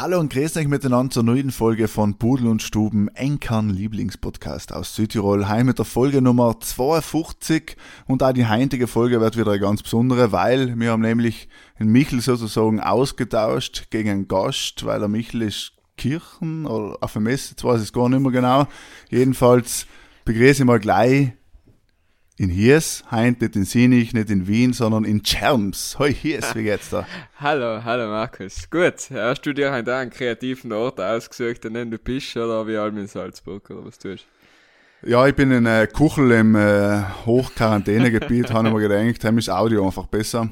Hallo und grüßt euch miteinander zur neuen Folge von Pudel und Stuben, Enkern Lieblingspodcast aus Südtirol. Heim mit der Folge Nummer 52 und auch die heutige Folge wird wieder eine ganz besondere, weil wir haben nämlich den Michel sozusagen ausgetauscht gegen einen Gast, weil der Michel ist Kirchen oder auf der Messe, jetzt weiß ich es gar nicht mehr genau. Jedenfalls begrüße ich mal gleich in Hies, heint nicht in Sinich, nicht in Wien, sondern in Cherms. Hoi Hies, wie geht's da? Hallo, hallo Markus. Gut, hast du dir heute einen kreativen Ort ausgesucht, an dem du bist, oder wie allem in Salzburg, oder was tust Ja, ich bin in äh, Kuchel im äh, Hochquarantänegebiet, habe ich mir gedacht, heim ist Audio einfach besser.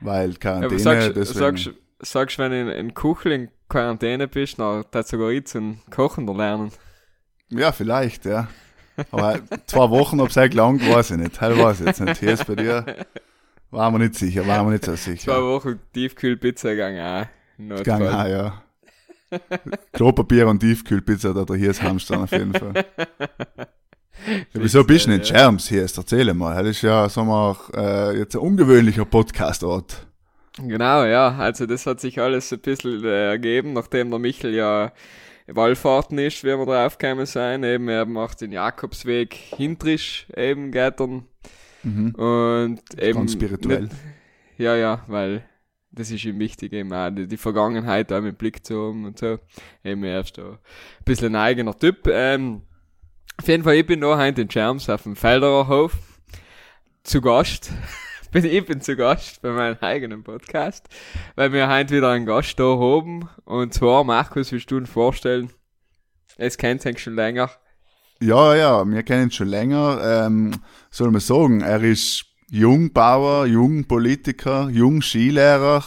Weil Quarantäne, Aber sagst, deswegen... sagst, sagst, wenn du in, in Kuchel in Quarantäne bist, dann sogar ich zum Kochen da lernen. Ja, vielleicht, ja. Aber zwei Wochen, ob es halt lang, weiß ich nicht. Halt weiß ich jetzt nicht. Hier ist bei dir, waren wir nicht sicher, waren wir nicht so sicher. Zwei Wochen Tiefkühlpizza gegangen auch. Gang auch, ja. Klopapier und Tiefkühlpizza, da hier ist Hamster auf jeden Fall. Ja, wieso bist du nicht ja. Scherms hier? Erzähl mal. Das ist ja, sagen wir, äh, jetzt ein ungewöhnlicher Podcast-Ort. Genau, ja. Also das hat sich alles ein bisschen äh, ergeben, nachdem der Michel ja Wallfahrten ist, wie wir drauf gekommen sein. Eben, er macht den Jakobsweg hintrisch eben Gattern. Mhm. Und eben. Ganz spirituell. Nicht, ja, ja, weil das ist ihm wichtig, eben auch die, die Vergangenheit auch mit Blick zu haben und so. Eben er ist da ein bisschen ein eigener Typ. Ähm, auf jeden Fall, ich bin da heute in Scherms auf dem Felderer Hof zu Gast. bin, ich bin zu Gast bei meinem eigenen Podcast, weil wir heute wieder einen Gast da haben. Und zwar, Markus, willst du ihn vorstellen? Es kennt ihn schon länger. Ja, ja, wir kennen ihn schon länger. Ähm, soll man sagen, er ist Jungbauer, Jungpolitiker, Jungskilehrer.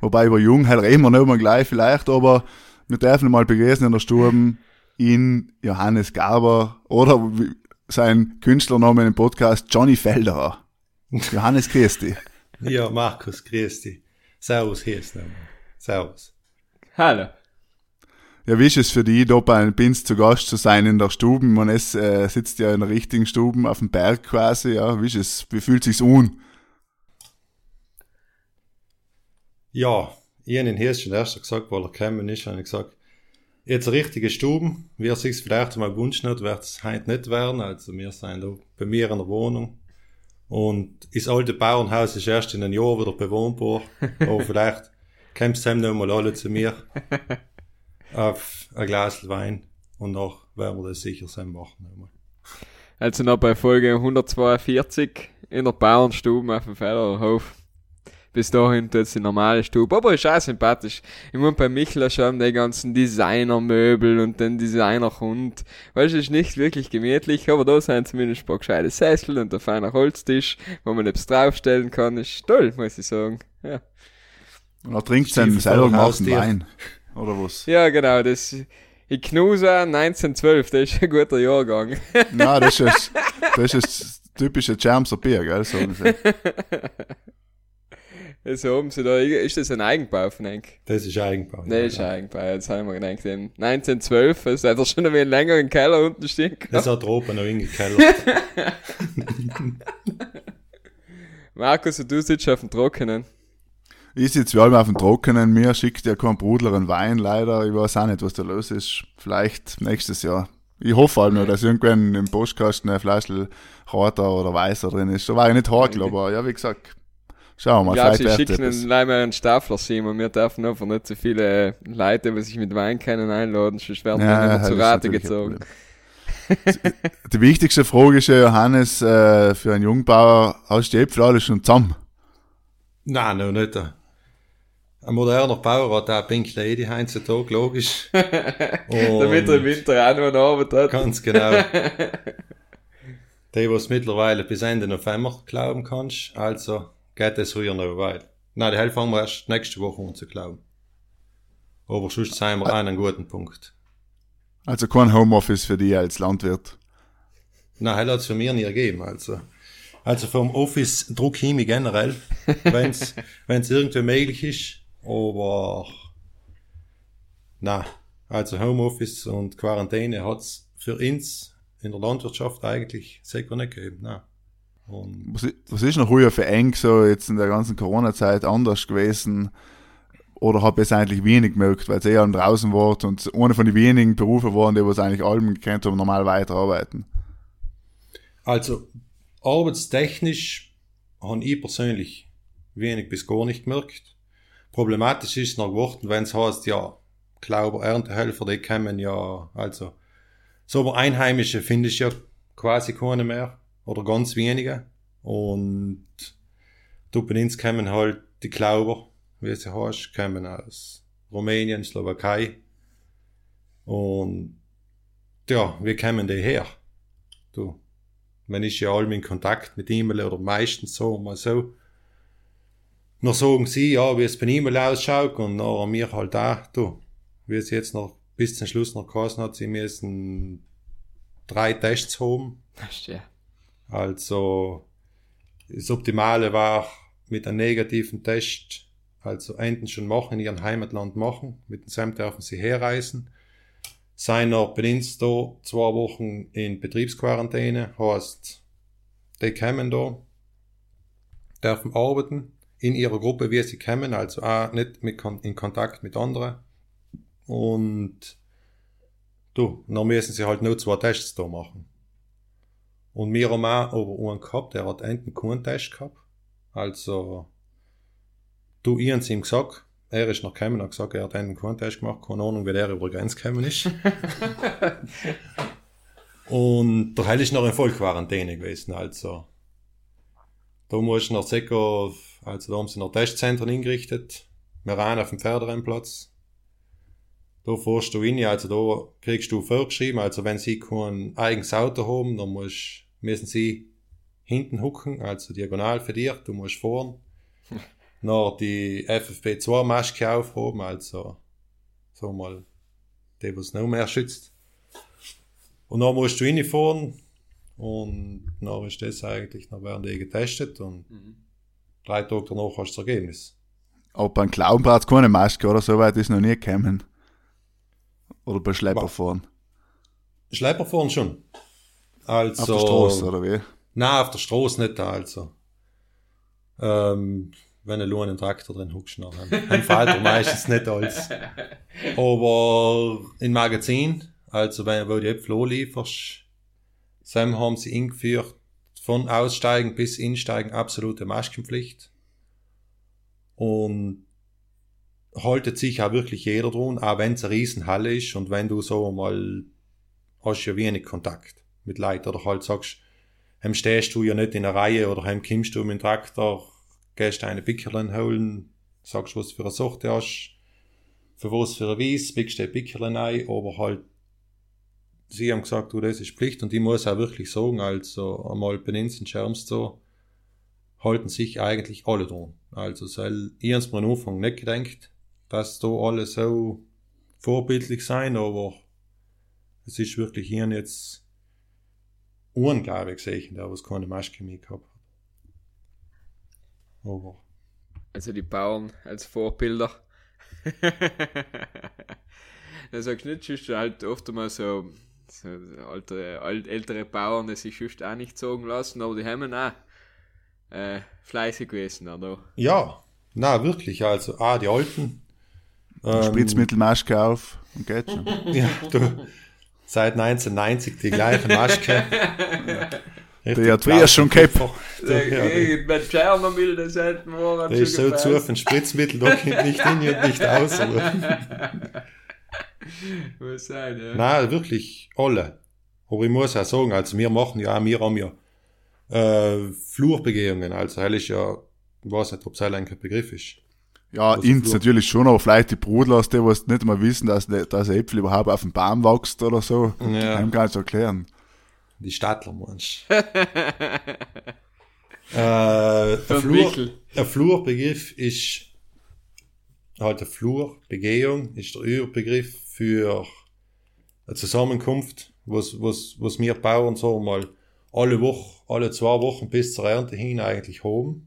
Wobei über Jung halt reden wir nicht mehr gleich vielleicht, aber wir dürfen ihn mal begrüßen in der Stube in Johannes Garber oder sein Künstlername im Podcast Johnny Felderer. Johannes Christi. Ja, Markus, grüß dich. Servus, hier ist nochmal. Servus. Hallo. Ja, wie ist es für dich, da bei einem Binz zu Gast zu sein in der Stube? Man ist, äh, sitzt ja in der richtigen Stube auf dem Berg quasi, ja. Wie ist es? Wie fühlt sich's an? Ja, ich habe ihn hier schon erst gesagt, weil er gekommen ist, habe ich gesagt, jetzt eine richtige Stube, wie er sich vielleicht mal gewünscht hat, wird es heute nicht werden. Also wir sind da bei mir in der Wohnung. Und das alte Bauernhaus ist erst in einem Jahr wieder bewohnbar. Aber vielleicht kommst du noch mal alle zu mir auf ein Glas Wein und noch werden wir das sicher sein machen. Einmal. Also noch bei Folge 142 in der Bauernstube auf dem Felderhof. Bis dahin tut's die normale Stube. Aber ist auch sympathisch. Ich mein, bei Michler schon die ganzen Designermöbel und den Designerhund. Weißt du, ist nicht wirklich gemütlich, aber da sind zumindest ein paar gescheite Sessel und ein feiner Holztisch, wo man etwas draufstellen kann. Ist toll, muss ich sagen. Ja, Und er trinkt seinen selber gemachten. Wein. Oder was? ja genau, das, ich Knusa 1912, das ist ein guter Jahrgang. Nein, das ist, das ist das typische Chamser Bier, gell, sagen sie. Also haben sie da, ist das ein Eigenbau von Henk? Das ist Eigenbau. Nee, ist Eigenbau, jetzt haben wir gedacht, eben 1912, also hat er schon ein wenig länger im Keller unten stehen gehabt. Das hat er oben noch hingekellert. Markus, und du sitzt auf dem Trockenen. Ich sitze wie allem auf dem Trockenen, mir schickt ja kein Brudler einen Wein, leider. Ich weiß auch nicht, was da los ist. Vielleicht nächstes Jahr. Ich hoffe halt nur, dass irgendwann im Postkasten ein Fleischl roter oder weißer drin ist. Da war ich nicht hakel, aber ja, wie gesagt, schauen wir Ich mal, glaube, sie schicken einen Leimer einen Staffler Simon. Wir dürfen einfach nicht so viele Leute, die sich mit Wein kennen, einladen, sonst werden wir Ja, zu Rate gezogen. Die wichtigste Frage ist ja, Johannes, äh, für einen Jungbauer, hast du die Äpfel alle schon zusammen? Nein, noch nicht. Ein moderner Bauer hat auch Pink Lady heutzutage, logisch. Damit er im Und Winter auch noch eine Arbeit hat. Ganz genau. Die, was mittlerweile bis Ende November glauben kannst, also geht es früher noch weit. Nein, die Hälfte fangen wir erst nächste Woche an zu glauben. Aber sonst sind wir an einem guten Punkt. Also kein Homeoffice für dich als Landwirt. Na, hell hat's für mir nie gegeben, also. Also vom Office Druck mich generell, wenn's, wenn's irgendwie möglich ist, aber, na, also Homeoffice und Quarantäne hat's für uns in der Landwirtschaft eigentlich sicher nicht gegeben, na. Und Was, ist noch früher für eng so jetzt in der ganzen Corona-Zeit anders gewesen? Oder habe ich es eigentlich wenig gemerkt, weil es eher draußen war und einer von den wenigen Berufen waren, die was eigentlich allem gekannt haben, normal weiterarbeiten? Also, arbeitstechnisch habe ich persönlich wenig bis gar nicht gemerkt. Problematisch ist noch geworden, wenn es heißt, ja, glaube Erntehelfer, die kommen ja, also, so aber Einheimische finde ich ja quasi keine mehr oder ganz wenige. Und du bei uns kommen halt die Klauber, wie sie heißt, kommen aus Rumänien, Slowakei. Und ja, wie kommen die her? Du, man ist ja allem in Kontakt mit ihm oder meistens so, mal so. Noch sagen sie, ja, wie es bei ihm ausschaut und nachher mir halt auch, du, wie es jetzt noch bis zum Schluss noch geheißen hat, sie müssen drei Tests haben. Ja. Also, das Optimale war mit einem negativen Test, also enden schon machen, in ihrem Heimatland machen. Mit dem Sam dürfen sie herreisen. Seiner Bedienst da zwei Wochen in Betriebsquarantäne, heißt, die kommen da, dürfen arbeiten in ihrer Gruppe, wie sie kommen, also auch nicht mit, in Kontakt mit anderen. Und du, dann müssen sie halt nur zwei Tests da machen. Und wir haben auch einen gehabt, der hat einen keinen Test gehabt. Also, du, ich hab's ihm gesagt, er ist noch gekommen und hat gesagt, er hat einen keinen Test gemacht, keine Ahnung, wie der über die Grenze gekommen ist. und der Heil ist noch in Vollquarantäne gewesen, also. Da musst du noch sicher, also da haben sie noch Testzentren eingerichtet. Wir rein auf dem Pferderennplatz. Da fährst du rein, also da kriegst du vorgeschrieben, also wenn sie kein eigenes Auto haben, dann musst, müssen sie hinten hucken, also diagonal für dich, du musst fahren. noch die FFP2 Maske aufhaben, also so mal die, was noch mehr schützt. Und dann musst du reinfahren und dann ist das eigentlich, dann werden die getestet und drei Tage danach hast du das Ergebnis. Aber beim Klaubenplatz keine Maske oder so weit ist noch nie gekommen. Oder bei Schlepperfahren. Schlepperfahren schon. Also, Auf der Straße, oder wie? Nein, auf der Straße nicht da, also. Ähm, wenn du einen Traktor drin huckst, dann, dann fällt er meistens nicht alles. Aber in Magazin, also wenn du die Äpfel lieferst, Sam haben sie eingeführt, von Aussteigen bis Insteigen absolute Maskenpflicht. Und haltet sich auch wirklich jeder dran, auch wenn es eine Riesenhalle ist und wenn du so mal hast ja wenig Kontakt mit Leuten oder halt sagst, heim stehst du ja nicht in einer Reihe oder heim kommst du mit dem Traktor, gehst eine Pickerlen holen, sagst, was für eine Sorte hast, für was für ein Weiss, biegst du Pickerlen ein, aber halt, sie haben gesagt, du, das ist Pflicht und ich muss auch wirklich sagen, also in Scherms so, halten sich eigentlich alle dran. Also, soll ich mir am Anfang nicht gedacht, dass da alle so vorbildlich sein, aber es ist wirklich hier jetzt unglaublich gesehen, der was keine Maske mehr gehabt hat. Aber Also die Bauern als Vorbilder. du nicht, sonst halt oft einmal so, so alte, alt, ältere Bauern, die sich sonst auch nicht sagen lassen, aber die haben auch äh, fleißig gewesen. Oder? ja, na wirklich, also ah, die Alten. ähm, Spritzmittelmaske auf und geht schon. Ja, du, seit 1990 die gleiche Maske. Der hat früher schon gehabt. Ja, die, Wenn Tschernobyl das selten war, der ist so zu auf ein Spritzmittel, da kommt nicht hin und nicht aus. Aber. Muss sein, ja. Nein, wirklich alle. Aber ich muss auch sagen, also wir machen ja, auch, wir haben ja äh, Flurbegehungen, also hell ist ja, ich weiß nicht, ob es ein Begriff ist. Ja, Was ins ist natürlich schon, aber vielleicht die Brudlers, die was nicht mal wissen, dass, der- dass ein Äpfel überhaupt auf dem Baum wächst oder so. Ja. Kann ich erklären. Die Stadtler, meinst du? äh, ein, Von Flur, ein Flurbegriff ist halt eine Flurbegehung, ist der Überbegriff für eine Zusammenkunft, was, was, was wir Bauern so mal alle Woche, alle zwei Wochen bis zur Ernte hin eigentlich hoben.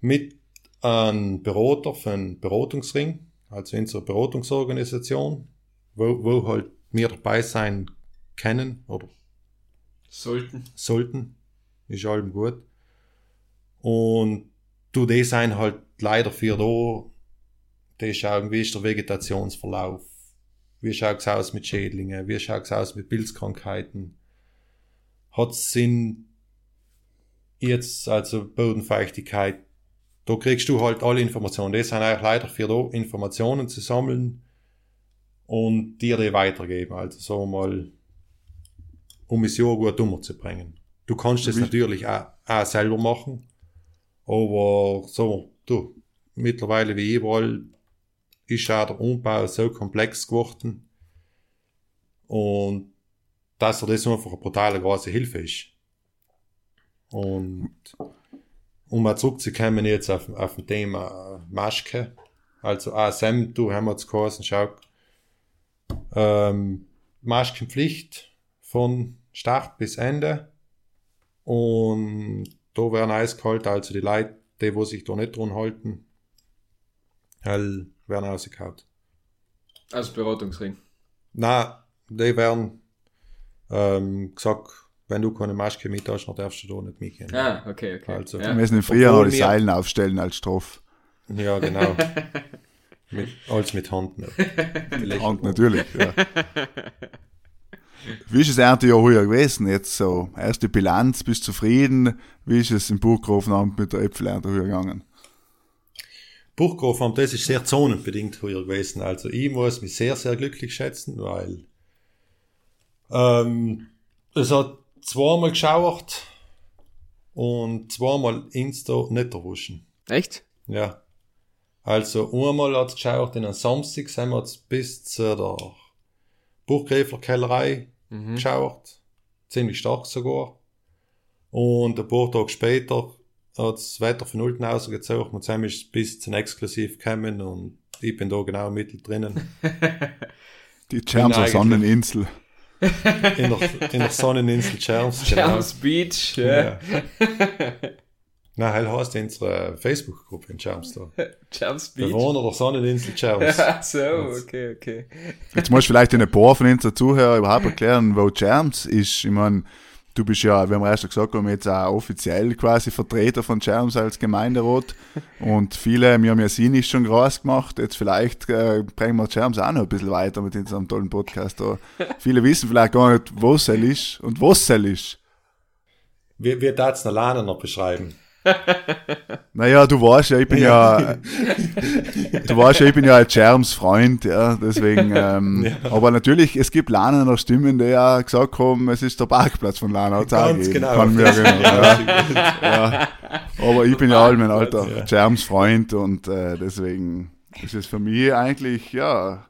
Mit einem Berater für einen Beratungsring, also unsere Beratungsorganisation, wo, wo halt wir dabei sein können oder Sollten. sollten. Ist allem gut. Und du, die sind halt leider für da, die schauen, wie ist der Vegetationsverlauf, wie schaut's aus mit Schädlingen, wie schaut's aus mit Pilzkrankheiten, hat's Sinn, jetzt also Bodenfeuchtigkeit, da kriegst du halt alle Informationen. Die sind eigentlich leider für da Informationen zu sammeln und dir die weitergeben. Also sagen wir mal, um es Jahr gut umzubringen. Du kannst das Wie- natürlich auch, auch selber machen, aber so, du, mittlerweile wie überall ist auch der Umbau so komplex geworden und dass er das einfach eine brutale große Hilfe ist. Und um mal zurückzukommen jetzt auf, auf dem Thema Maske, also ASM, du haben wir jetzt geheißen, schau, ähm, Maskenpflicht von Start bis Ende und da werden eiskalt, also die Leute, die, wo sich da nicht dran halten, hell, werden rausgehauen. Als Beratungsring. Na, die werden ähm, gesagt, wenn du keine Maske mit hast, dann darfst du da nicht mitgehen. Ah, okay, okay. Also, Wir ja. müssen im Frühjahr noch die wir- Seilen aufstellen als Strafe. Ja, genau. mit, alles mit Hand. Vielleicht- Und natürlich, ja. Wie ist das Erntejahr heuer gewesen? Jetzt so, erste Bilanz, bist du zufrieden? Wie ist es im Burggrafenamt mit der Äpfelernte heuer gegangen? Burggrafamt, das ist sehr zonenbedingt heuer gewesen. Also ich muss mich sehr, sehr glücklich schätzen, weil ähm, es hat zweimal geschauert und zweimal Insta nicht erwuschen. Echt? Ja. Also einmal hat es geschaut in einem Samstag, sind wir jetzt bis zu der Burggräfler-Kellerei Mhm. geschaut. Ziemlich stark sogar. Und ein paar Tage später hat das Wetter von unten rausgezogen und zusammen ist es bis zum Exklusiv gekommen und ich bin da genau mittendrin. Die Schermser eigentlich- Sonneninsel. In der, in der Sonneninsel Scherms. genau. Charles Beach. Ja. Nein, hell heißt unsere Facebook-Gruppe in Scherms da. Charles Beach. Bewohner der Sonneninsel Scherms. Ach so, okay, okay. Jetzt musst du vielleicht den paar von unseren Zuhörern überhaupt erklären, wo Germs ist. Ich meine, du bist ja, wie haben wir erst schon gesagt, haben, jetzt auch offiziell quasi Vertreter von Germs als Gemeinderat. Und viele, wir haben ja sie nicht schon groß gemacht. Jetzt vielleicht äh, bringen wir Germs auch noch ein bisschen weiter mit unserem tollen Podcast da. Viele wissen vielleicht gar nicht, was es ist und was es ist. Wir, wir darf es noch lernen noch beschreiben. Naja, du weißt ja, ich bin ja, du weißt ja, ich bin ja ein Germs Freund, ja, deswegen, ähm, Ja. aber natürlich, es gibt Lanener Stimmen, die ja gesagt haben, es ist der Parkplatz von Lanau. auch Ganz genau. Kann mir ja. ja. ja. Aber ich bin ja all mein alter Ja. Germs Freund und äh, deswegen ist es für mich eigentlich, ja,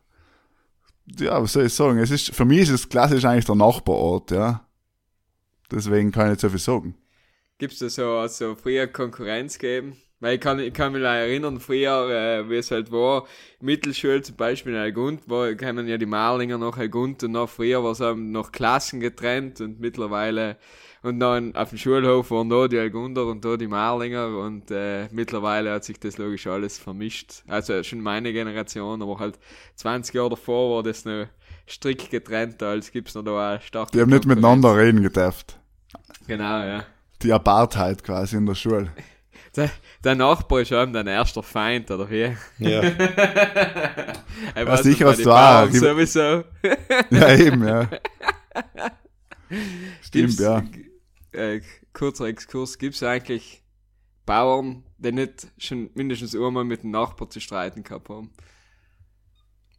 ja, was soll ich sagen, es ist, für mich ist es klassisch eigentlich der Nachbarort, ja. Deswegen kann ich nicht so viel sagen. Gibt es da so, so früher Konkurrenz geben? Weil ich kann, ich kann mich noch erinnern, früher, äh, wie es halt war, Mittelschule zum Beispiel in Algund, wo kennen ja die Marlinger noch Algund und noch früher war es eben noch Klassen getrennt und mittlerweile, und dann auf dem Schulhof waren da die Algunder und da die Marlinger und äh, mittlerweile hat sich das logisch alles vermischt. Also schon meine Generation, aber halt 20 Jahre davor war das noch strikt getrennt, als gibt's noch da auch starke Die haben nicht miteinander reden gedurft. Genau, ja. Die Apartheid quasi in der Schule. Der, der Nachbar ist eben dein erster Feind, oder wie? Ja. Ich Ja, sicher den du Die- sowieso. Ja, eben, ja. Stimmt, Gibt's- ja. Äh, kurzer Exkurs, gibt's eigentlich Bauern, die nicht schon mindestens einmal mit dem Nachbar zu streiten gehabt haben?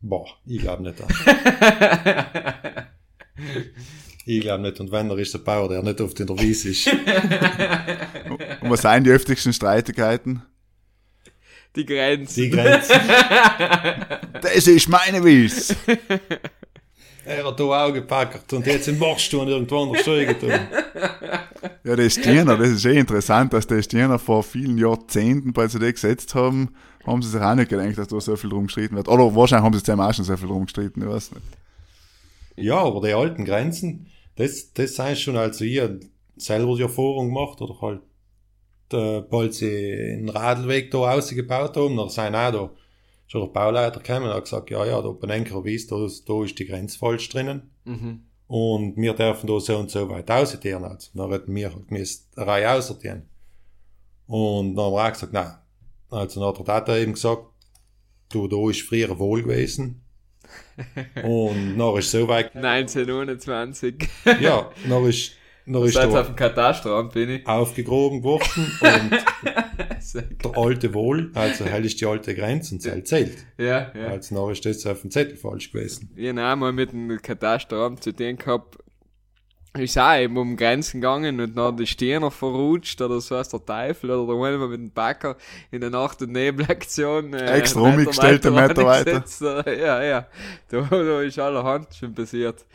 Boah, ich glaube nicht. Ich glaube nicht. Und wenn, er ist der Bauer, der nicht oft in der Wiese ist. Und was seien die öftigsten Streitigkeiten? Die Grenzen. Die Grenze. Das ist meine Wies. Er hat da auch gepackt und jetzt im Marschstuhl irgendwo anders tun. Ja, die Stirner, das ist eh interessant, dass die Stirner vor vielen Jahrzehnten bei CD gesetzt haben, haben sie sich auch nicht gedacht, dass da so viel drum gestritten wird. Oder wahrscheinlich haben sie zusammen auch schon so viel drum gestritten, ich weiß nicht. Ja, aber die alten Grenzen, das, das sind schon, also ich selber die Erfahrung gemacht, oder halt, äh, bald sie einen Radlweg da rausgebaut haben, da sind auch da schon der Bauleiter gekommen und hat gesagt, ja, ja, da bei Enker Wies, da, ist- da ist die Grenze falsch drinnen. Mhm. Und wir dürfen da so und so weit aussortieren. Also, dann hätten wir halt eine Reihe aussortieren. Und dann haben wir auch gesagt, nein. Also, dann hat der Tata eben gesagt, du, da ist früher wohl gewesen. Und dann ist so weit, 1921. ja, dann ist, dann ist auf dem Katasteramt, bin ich. aufgegroben worden und der alte Wohl, also hell ist die alte Grenze und zählt zählt. Ja, ja. Also, dann ist das auf dem Zettel falsch gewesen. Ich habe auch mal mit dem Katasteramt zu tun gehabt. Ist auch eben um Grenzen gegangen und dann die Stirner verrutscht oder so aus der Teufel oder da mal mit dem Bäcker in der Nacht- und Nebelaktion. Äh, Extra umgestellt, einen Meter weiter. Ja, ja. Da, da ist allerhand schon passiert.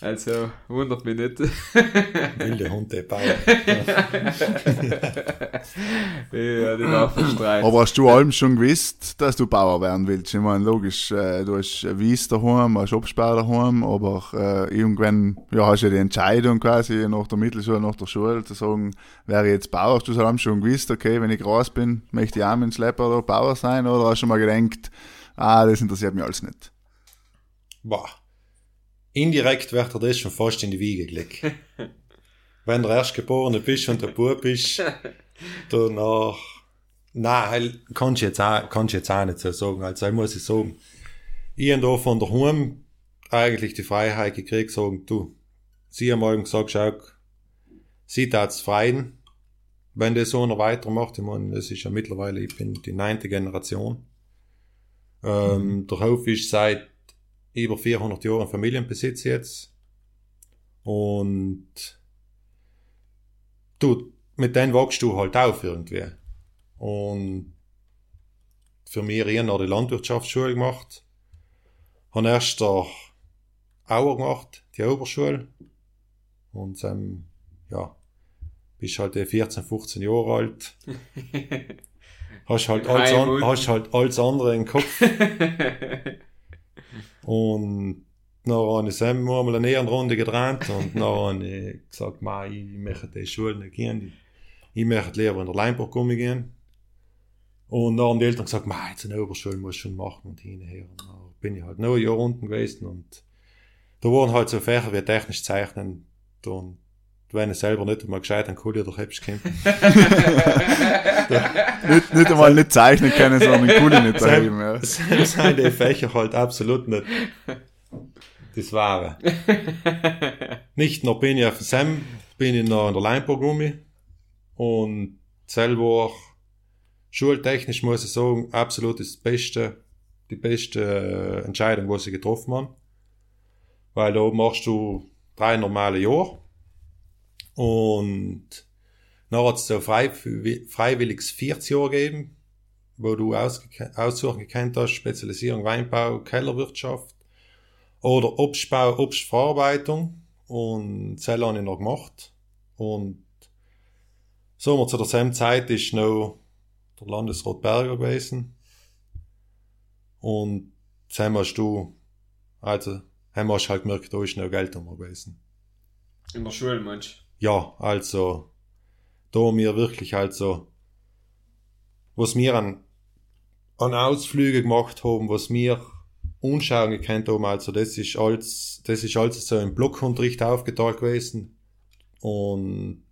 Also, wundert mich nicht. Wilde Hunde bauen. ja, die Waffenstreit. Aber hast du allem schon gewusst, dass du Bauer werden willst? Ich meine, logisch, äh, du hast Wies daheim, hast Obstbau daheim, aber äh, irgendwann ja, hast du ja die Entscheidung quasi nach der Mittelschule, nach der Schule zu sagen, wäre ich jetzt Bauer? Hast du es allem schon gewusst, okay, wenn ich groß bin, möchte ich auch mit dem Schlepper oder Bauer sein? Oder hast du mal gedacht, ah, das interessiert mich alles nicht? Boah. Indirekt wird er das schon fast in die Wiege gelegt. Wenn der Erstgeborene bist und der Bub bist, danach, nein, kannst du jetzt auch, kannst du jetzt auch nicht so sagen. Also, ich muss ich sagen, ich habe da von daheim eigentlich die Freiheit gekriegt, sagen, du, sie haben mal gesagt, schau, sie tat's freien, wenn das so noch weitermacht. Ich meine, das ist ja mittlerweile, ich bin die neunte Generation. Ähm, der Hof ist seit über 400 Jahren Familienbesitz jetzt. Und du, mit denen wachst du halt auf irgendwie. Und für mich ich noch die Landwirtschaftsschule gemacht. Habe erst der Auer gemacht, die Oberschule. Und ähm, ja, bist halt eh 14, 15 Jahre alt. hast halt alles, an, hast halt alles andere im Kopf. Und dann habe ich Sam mal eine Ehrenrunde gedreht und dann habe ich gesagt, Ma, ich möchte die Schule nicht gehen. Ich, möchte lieber in der Leinburg gehen. Und dann haben die Eltern gesagt, Ma, jetzt eine Oberschule muss ich schon machen und hinher. Und dann bin ich halt noch ein Jahr unten gewesen und da waren halt so Fächer wie technisch zeichnen und wenn ich selber nicht einmal gescheit an Kuli oder Hebsch kämpfen. Nicht, nicht einmal nicht zeichnen können, sondern Kuli nicht daheim. Ja. Das sind die Fächer halt absolut nicht das Wahre. Nicht noch bin ich auf dem Sam, bin ich noch in der Leinburg Gummi und selber schultechnisch muss ich sagen, absolut das Beste, die beste äh, Entscheidung, was ich getroffen habe. Weil da machst du drei normale Jahre und dann hat es so frei, freiwilliges 40 Jahre gegeben, wo du aussuchen gekannt hast, Spezialisierung Weinbau, Kellerwirtschaft oder Obstbau, Obstverarbeitung und das habe ich noch gemacht. Und so zu derselben Zeit ist noch der Landesrat Berger gewesen. Und dann hast du, also, haben wir halt gemerkt, da ist noch Geld gewesen. In der Schule, Mensch. Ja, also, da mir wirklich also, was wir an, an Ausflüge gemacht haben, was wir Unschauen gekannt haben, also das ist alles, das ist alles so im Blockunterricht aufgeteilt gewesen. Und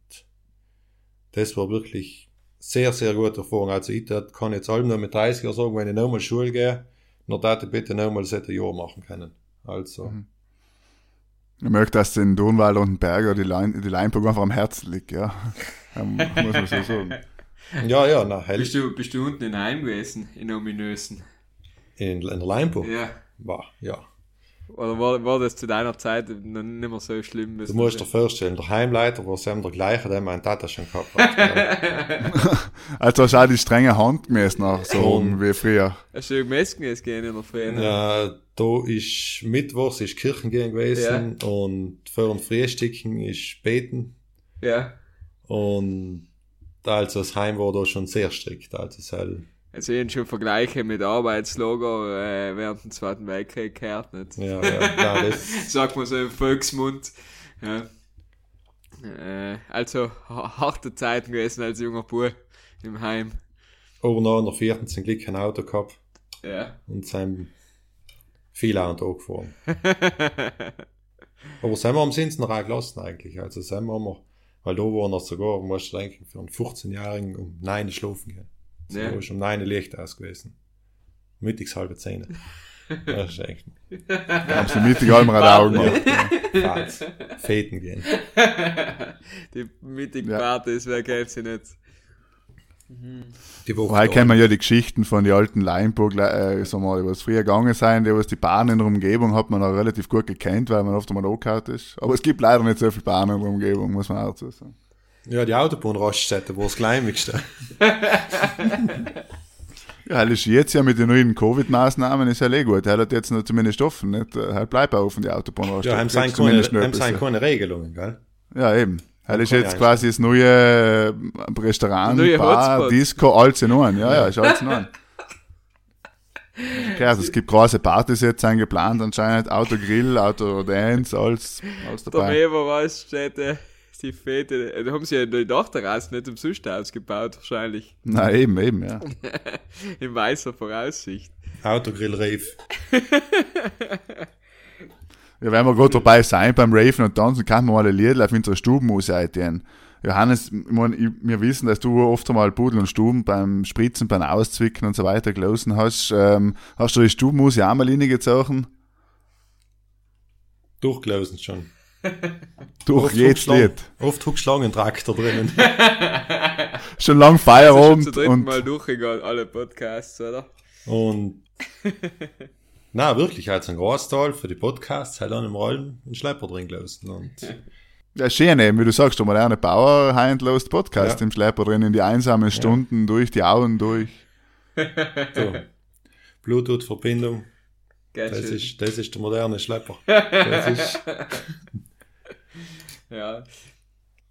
das war wirklich sehr, sehr gute Erfahrung. Also ich kann jetzt allem nur mit 30 Jahren sagen, wenn ich nochmal Schule gehe, darf ich bitte nochmal das Jahr machen können. Also, Ich möchte, dass den Donwalder und den Berger die, Lein, die Leinburg einfach am Herzen liegt, ja. ja muss man so sagen. ja, ja, na, hell, Bist du, bist du unten in Heim gewesen, in Ominösen? in, in der Leinburg. Ja. War, ja. Oder war, war das zu deiner Zeit noch nicht mehr so schlimm? Du musst dir vorstellen, der Heimleiter war Sam der gleiche, der mein Tata schon gehabt hat. Also hast du auch die strenge Hand gemessen, nach so Und- wie früher. Hast du gemessen jetzt gehen in der Ferien? ja, da ist Mittwochs ist Kirchengehen gewesen und vor dem Frühstücken ist Beten Ja. und also das Heim war da schon sehr strikt, also es halt, Also ich schon Vergleiche mit Arbeitslager äh, während dem Zweiten Weltkrieg gehört, nicht? ja, ja, ja, das, Sagt man so im Volksmund. Ja. Äh, also ha- harte Zeiten gewesen als junger Bub im Heim. Aber noch in der vierten zum Glück kein Auto gehabt Ja. und sind viel an Tag gefahren. Aber sind wir am Sins noch auch gelassen eigentlich. Also sind wir weil da war noch sogar, musst du denken, für einen 15-Jährigen um 9 Uhr schlafen gehen. So Ja. ist um 9 Uhr Licht aus gewesen. Mittags halbe 10. Das ist echt Haben sie mittig einmal die Augen gemacht. falsch. Feten gehen. Die mittige Ja. Partys, wer kennt sie nicht? Die Woche. Woher kennen wir ja die Geschichten von den alten Leinburg, äh, wir mal, die was früher gegangen sind, die was die Bahnen in der Umgebung hat man auch relativ gut gekannt, weil man oft einmal angehauen ist. Aber es gibt leider nicht so viele Bahnen in der Umgebung, muss man auch dazu sagen. Ja, die Autobahnraststätte war das Kleinigste. Ja, das ist jetzt ja mit den neuen Covid-Maßnahmen ist ja eh gut. Er hat jetzt noch zumindest offen, nicht? Er bleibt auch offen, die Autobahn. Ja, haben sie Kriegst keine, haben keine Regelungen, gell? Ja, eben. Er ist jetzt quasi das neue äh, Restaurant, Neue Bar, Hotspot. Disco, alles in einem. Ja, ja, ist alles in einem. Okay, also es gibt große Partys jetzt sind geplant anscheinend, Autogrill, Autodance, alles, alles Der dabei. Weber-Raststätte, die Fete, äh, da haben sie ja die Dachterrasse nicht umsonst ausgebaut, wahrscheinlich. Na eben, eben, ja. In weißer Voraussicht. Autogrill Rave. Ja, wenn wir gerade dabei sein beim Raven und Tanzen, kann man mal ein Lied auf unserer Stubenmusik ein. Johannes, ich mein, ich, wir wissen, dass du oft einmal Pudel und Stuben beim Spritzen, beim Auszwicken und so weiter gelesen hast. Ähm, hast du die Stubenmusik auch mal reingezogen? Durchgelaufen schon. Durch Oft jedes Lied. Oft Hubschlangentraktor drinnen. Schon lang Das ist schon Feierabend zum dritten und Mal durchgegangen, alle Podcasts, oder? Und na wirklich, halt so ein Großteil für die Podcasts, halt an dem Rollen und Schlepper drin gelassen. Und ja, schön eben, wie du sagst, der moderne Power Handlost Podcast Ja. im Schlepper drin, in die einsamen Stunden, durch die Augen durch. so. Bluetooth-Verbindung, das schön. ist, das ist der moderne Schlepper. Das ist, Ja,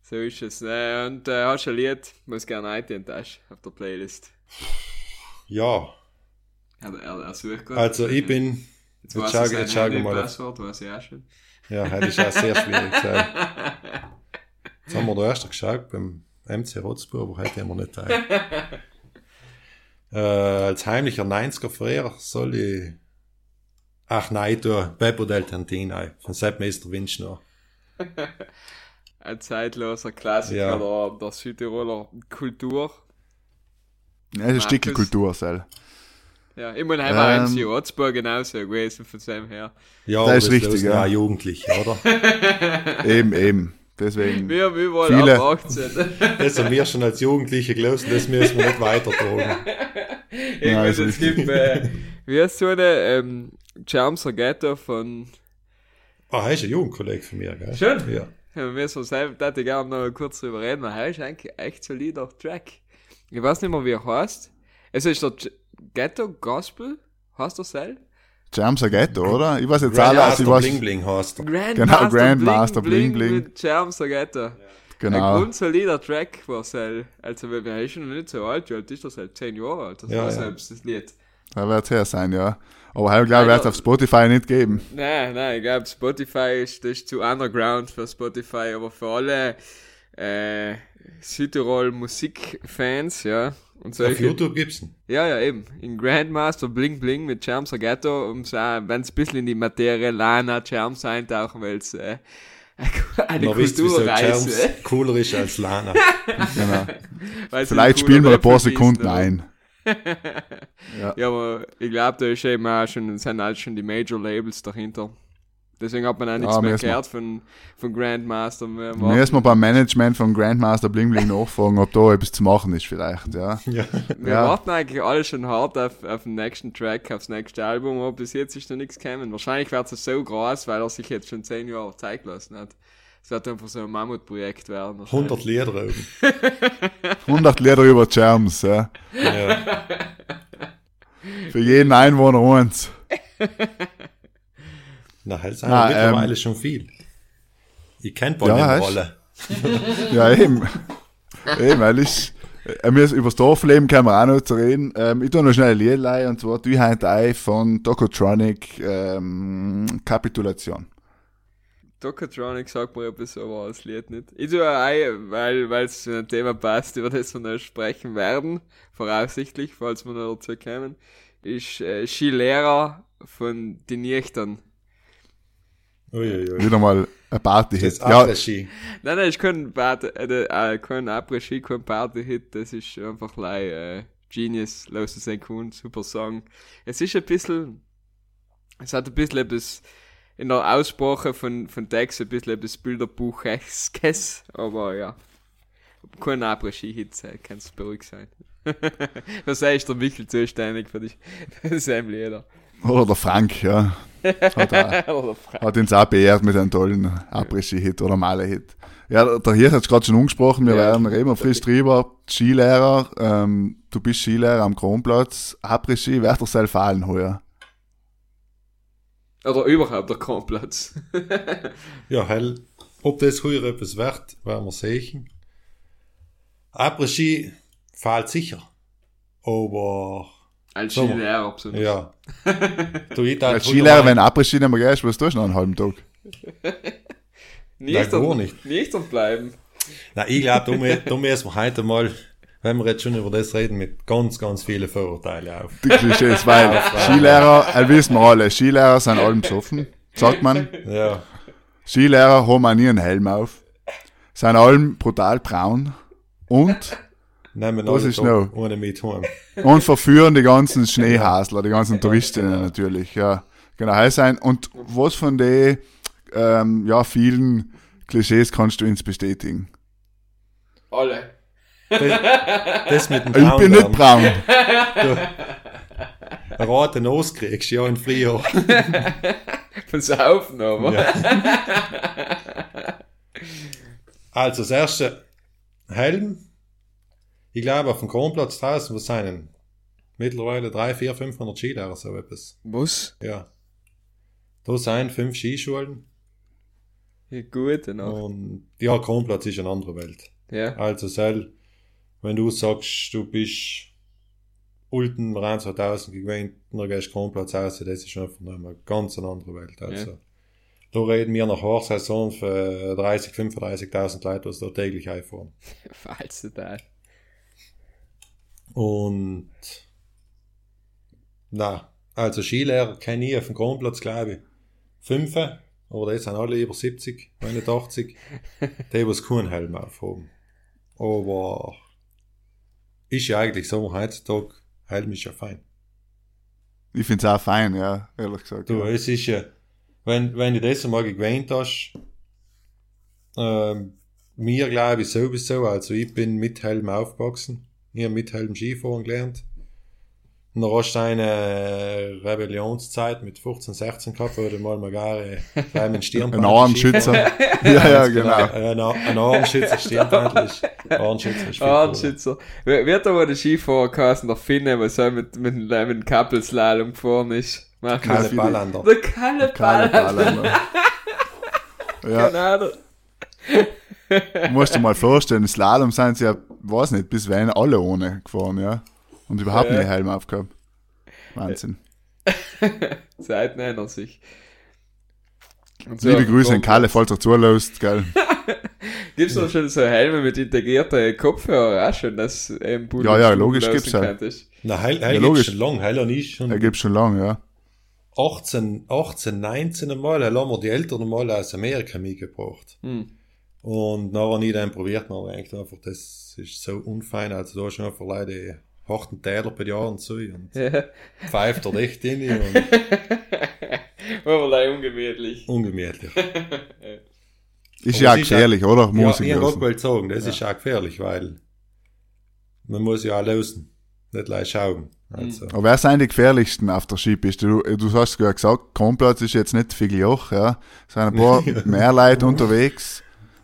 so ist es. Äh, und äh, hast du ein Lied, was gerne eintun hast auf der Playlist? ja, Er, er, er sucht gerade. also ich bin, Jetzt jetzt weiß schau- er sein jetzt schau ich mal Passwort, weiß ich auch schon. ja, das ist auch sehr schwierig. gesagt. Jetzt haben wir da erst geschaut beim MC Rotzburg, aber heute haben wir nicht teil. Äh, als heimlicher 90er-Verehrer soll ich. Ach nein, du, Beppo del Tantino von Sepp Meister Winschner. Ein zeitloser Klassiker Ja. der, der Südtiroler Kultur. Ja, das ist Markus. Stickelkultur, Sel. Ja, ich meine, war Ähm. MC Rotzburg genauso gewesen von seinem her. Ja, Das ist richtig, ja. auch Jugendliche, oder? Eben, eben. Deswegen. Wir, wir wollen Viele- ab 18. Das haben wir schon als Jugendliche gelesen, das müssen wir nicht weitertragen. Ich Ja, meine, ist es gibt, äh, wie heißt so eine, ähm, Charmser Ghetto von, Ah, er ist ein Jugendkollege von mir, gell? Schon? Ja. Ja, wir so selber, da ich gerne noch kurz drüber reden, weil er ist eigentlich echt solider Track. Ich weiß nicht mehr, wie er heißt. Es ist der G- Ghetto Gospel, heißt der selbst? Jamsa Ghetto, oder? Ich weiß jetzt auch, Grandmaster also ich weiß, Bling Bling heißt er. Grandmaster Grandmaster Bling Bling. mit Charmser Ghetto. Ein genau. grundsolider Track war Sel. Also, wir wir ist schon noch nicht so alt, wie alt ist das halt? 10 Jahre alt, das Ja, war ja. selbst das Lied. Da wird es her sein, ja. Aber halt, glaube ich, wird es auf Spotify nicht geben. Nein, nein, ich glaube, Spotify ist, das ist zu underground für Spotify, aber für alle äh, Südtirol Musikfans, ja. Und Auf solche. YouTube gibt's ihn. Ja, ja, eben. In Grandmaster Bling Bling mit Charms Ghetto, um so, wenn es ein bisschen in die Materie Lana Charms eintauchen, weil es äh, eine Man wisst, Kulturreise. Charms cooler ist als Lana. Genau. Vielleicht spielen wir ein paar Sekunden oder? ein. Ja, aber ich glaube, da ist eben auch schon, sind halt schon die Major Labels dahinter. Deswegen hat man auch nichts Ja, mehr gehört von, von Grandmaster. Wir Wir müssen wir beim Management von Grandmaster Bling Bling nachfragen, ob da etwas zu machen ist vielleicht, ja. ja. Wir Ja. warten eigentlich alle schon hart auf, auf den nächsten Track, aufs nächste Album, aber bis jetzt ist noch nichts gekommen. Wahrscheinlich wird es so groß, weil er sich jetzt schon zehn Jahre Zeit gelassen hat. Es wird einfach so ein Mammutprojekt werden. wahrscheinlich. 100 Lieder oben. 100 Lieder über Charms, ja. Ja. Für jeden Einwohner eins. Na, halt sind Na, mittlerweile ähm, schon viel. Ich kenn Ja, ja, Rolle. Ja, eben. eben, weil ich, äh, wir über das Dorfleben können wir auch noch zu reden. Ähm, ich tue noch schnell ein Lied leihen, und zwar die heute ein von Docotronic, ähm, Kapitulation. Tokatronic sagt mir etwas, aber das Lied nicht. Ich tue auch, weil, weil es zu einem Thema passt, über das wir noch sprechen werden, voraussichtlich, falls wir noch dazu kommen, ist äh, Skilehrer von den Nichtern. Uiuiui. Wieder mal ein Party-Hit. Das Ja. Nein, nein, ist kein Party, äh, äh, kein Après-Ski, kein Party-Hit, das ist einfach like, äh, Genius, los sein Kuhn, super Song. Es ist ein bisschen, es hat ein bisschen etwas, in der Aussprache von, von Text ein bisschen etwas Bilderbuch-eskes, aber ja. Kein Après-Ski-Hit, äh, kannst beruhigt sein. Was ist der Michel zuständig für die, für seinem Lieder? oder der Frank, ja. Hat, auch, Oder Fra- hat uns auch beehrt mit einem tollen Après-Ski-Hit oder Male-Hit. Ja, der Hirsch hat es gerade schon angesprochen, wir Ja. werden wir frisch drüber. Skilehrer, ähm, du bist Skilehrer am Kronplatz, Après-Ski, wer hat dir fallen heuer? Oder überhaupt der Kronplatz. Ja, hell. Ob das heuer etwas wert, werden wir sehen. Après-Ski fällt sicher. Aber, Als. Skilehrer, absolut. ja. du, ich Als Skilehrer, wenn Après-Ski nicht mehr gehst, was tust du noch einen halben Tag? Nicht, Nein, gar nicht. nicht dort bleiben. Na, ich glaube, da müssen wir heute mal, wenn wir jetzt schon über das reden, mit ganz, ganz vielen Vorurteilen auf. Die Klischees, weil Skilehrer, äh, wissen wir alle, Skilehrer sind allem besoffen, sagt man. Ja. Skilehrer haben auch nie einen Helm auf, sind allem brutal braun und, Nehmen Was alle ist noch? ohne mit heim. und verführen die ganzen Schneehasler, die ganzen Touristinnen natürlich, ja. Genau, heiß sein. Und was von den, ähm, ja, vielen Klischees kannst du uns bestätigen? Alle. Das mit dem Ich bin nicht braun. Ein roten Nose kriegst du ja im Frühjahr. Von Saufen aber. Ja. Also, das erste Helm. Ich glaube, auf dem Kronplatz draußen, was seien mittlerweile 3, 4, 500 Skilehrer, so etwas. Was? Ja. Da sind fünf Skischulen Ja, gut, genau. und ja, Kronplatz ist eine andere Welt. Ja. Also, sel, wenn du sagst, du bist Ulten rein 2000 gewinnt, dann gehst du Kronplatz aus, das ist einfach eine ganz andere Welt. Also, da reden wir nach Hochsaison für 30, 35.000 Leute, was da täglich einfahren. Falls total. Und, na, also Skilehrer kenne ich auf dem Kronplatz, glaube ich, fünf, aber die sind alle über 70, wenn nicht 80, die, die keinen Helm aufhaben. Aber, ist ja eigentlich so, heutzutage, Helm ist ja fein. Ich find's auch fein, ja, ehrlich gesagt. Du, ja. es ist ja, wenn, wenn du das einmal gewöhnt hast, ähm, mir glaube ich sowieso, also ich bin mit Helm aufgewachsen, ich habe mit Helm Skifahren gelernt. Und dann hast du eine Rebellionszeit mit 15, 16 gehabt, wo du mal mal gerne gleich mit dem Stirnband Ein Armschützer. ja, ja, genau. Ein, Ar- ein Armschützer, Stirnband ist, Armschützer ist wird aber der Skifahrer geheißen, der Finne, was er mit, mit, mit dem Kappelslalom gefahren ist? Mach Keine viele- Ballander. Der Kalle Kalle Ball. Ballander. Ja, Genau. musst du mal vorstellen, Slalom sind sie ja, weiß nicht, bis Wein alle ohne gefahren, ja. Und überhaupt Ja. nie Helm aufgehabt. Wahnsinn. Zeiten ändern sich. Und Liebe Grüße an. Kalle, falls er zulässt, gell. Gibt's doch schon so Helme mit integrierter Kopfhörer auch schon, dass ähm, Buden Ja, ja, logisch gibt's ja. könntest. Na, Heil, Heil Ja, gibt's logisch. schon lang, Heil und ich schon Er gibt schon lange, ja. 18, 18, 19 Mal, haben wir die Eltern mal aus Amerika mitgebracht. Hm. Und dann habe ich dann probiert, ich gedacht, einfach, das ist so unfein, also da ist schon einfach leider die harten Täler bei Jahren zu und Ja. pfeift er echt in und Aber leider ungemütlich. ungemütlich. Ist Aber ja auch ist gefährlich, oder? Ja, Muss ich ich lassen. gerade sagen, das ist auch gefährlich, weil man muss ja auch lösen, nicht gleich schauen. Also, Aber wer sind die gefährlichsten auf der Skipiste? Du, du hast ja gesagt, Kronplatz ist jetzt nicht viel Joch, ja. Es sind ein paar mehr Leute unterwegs.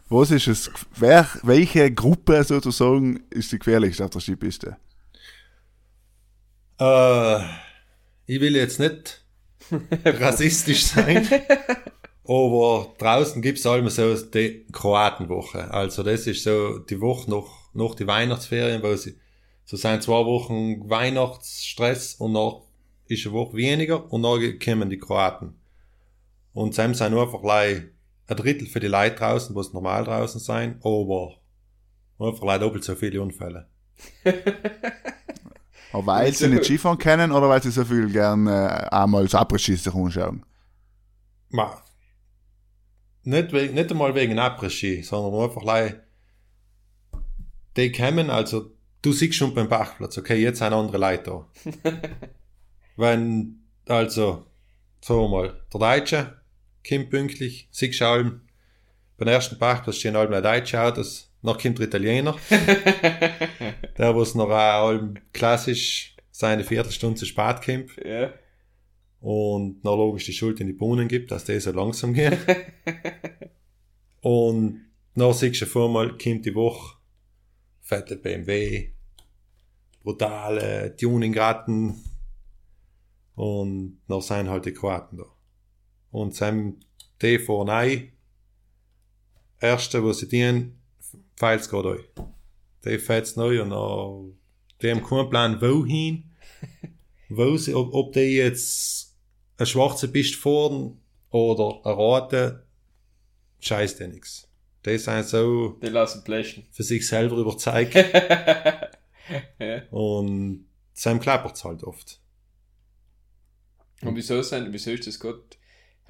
Was ist es? Wer, welche Gruppe sozusagen ist die gefährlichste auf der Skipiste? Äh, ich will jetzt nicht rassistisch sein, aber draußen gibt's allem so die Kroatenwoche. Also das ist so die Woche noch, noch die Weihnachtsferien, wo sie, so sind zwei Wochen Weihnachtsstress und noch ist eine Woche weniger und dann kommen die Kroaten. Und sie sind einfach ein Drittel für die Leute draußen, wo es normal draußen sein, aber einfach doppelt so viele Unfälle. Aber weil sie nicht Skifahren kennen oder weil sie so viel gern äh, einmal das Abrisschießen anschauen? Ma, nicht, wegen, nicht einmal wegen Après-Ski, sondern einfach leid, die kommen, also du siehst schon beim Parkplatz, okay, jetzt sind andere Leute da. Wenn, also, sagen wir mal, der Deutsche kommt pünktlich, siehst du allem, beim ersten Parkplatz stehen allem deutsche Autos, noch kommt der Italiener, der, was noch auch klassisch seine Viertelstunde zu spät kommt Ja. und noch logisch die Schuld in die Bohnen gibt, dass die so langsam gehen. und dann siehst du vor mal, kommt die Woche, fette BMW, brutale Tuningratten und dann sind halt die Kroaten da. Und sind die vorne ein, erste, was sie dienen, feilt gerade euch. Die fällt's neu und dann, die haben keinen Plan, wohin, wo sie, ob, ob die jetzt eine schwarze Piste fahren oder eine rote, scheiß dir nix. Die sind so Die lassen blechen. für sich selber überzeugt ja. und Sam klappert's halt oft. Und wieso sein, wieso ist das gerade,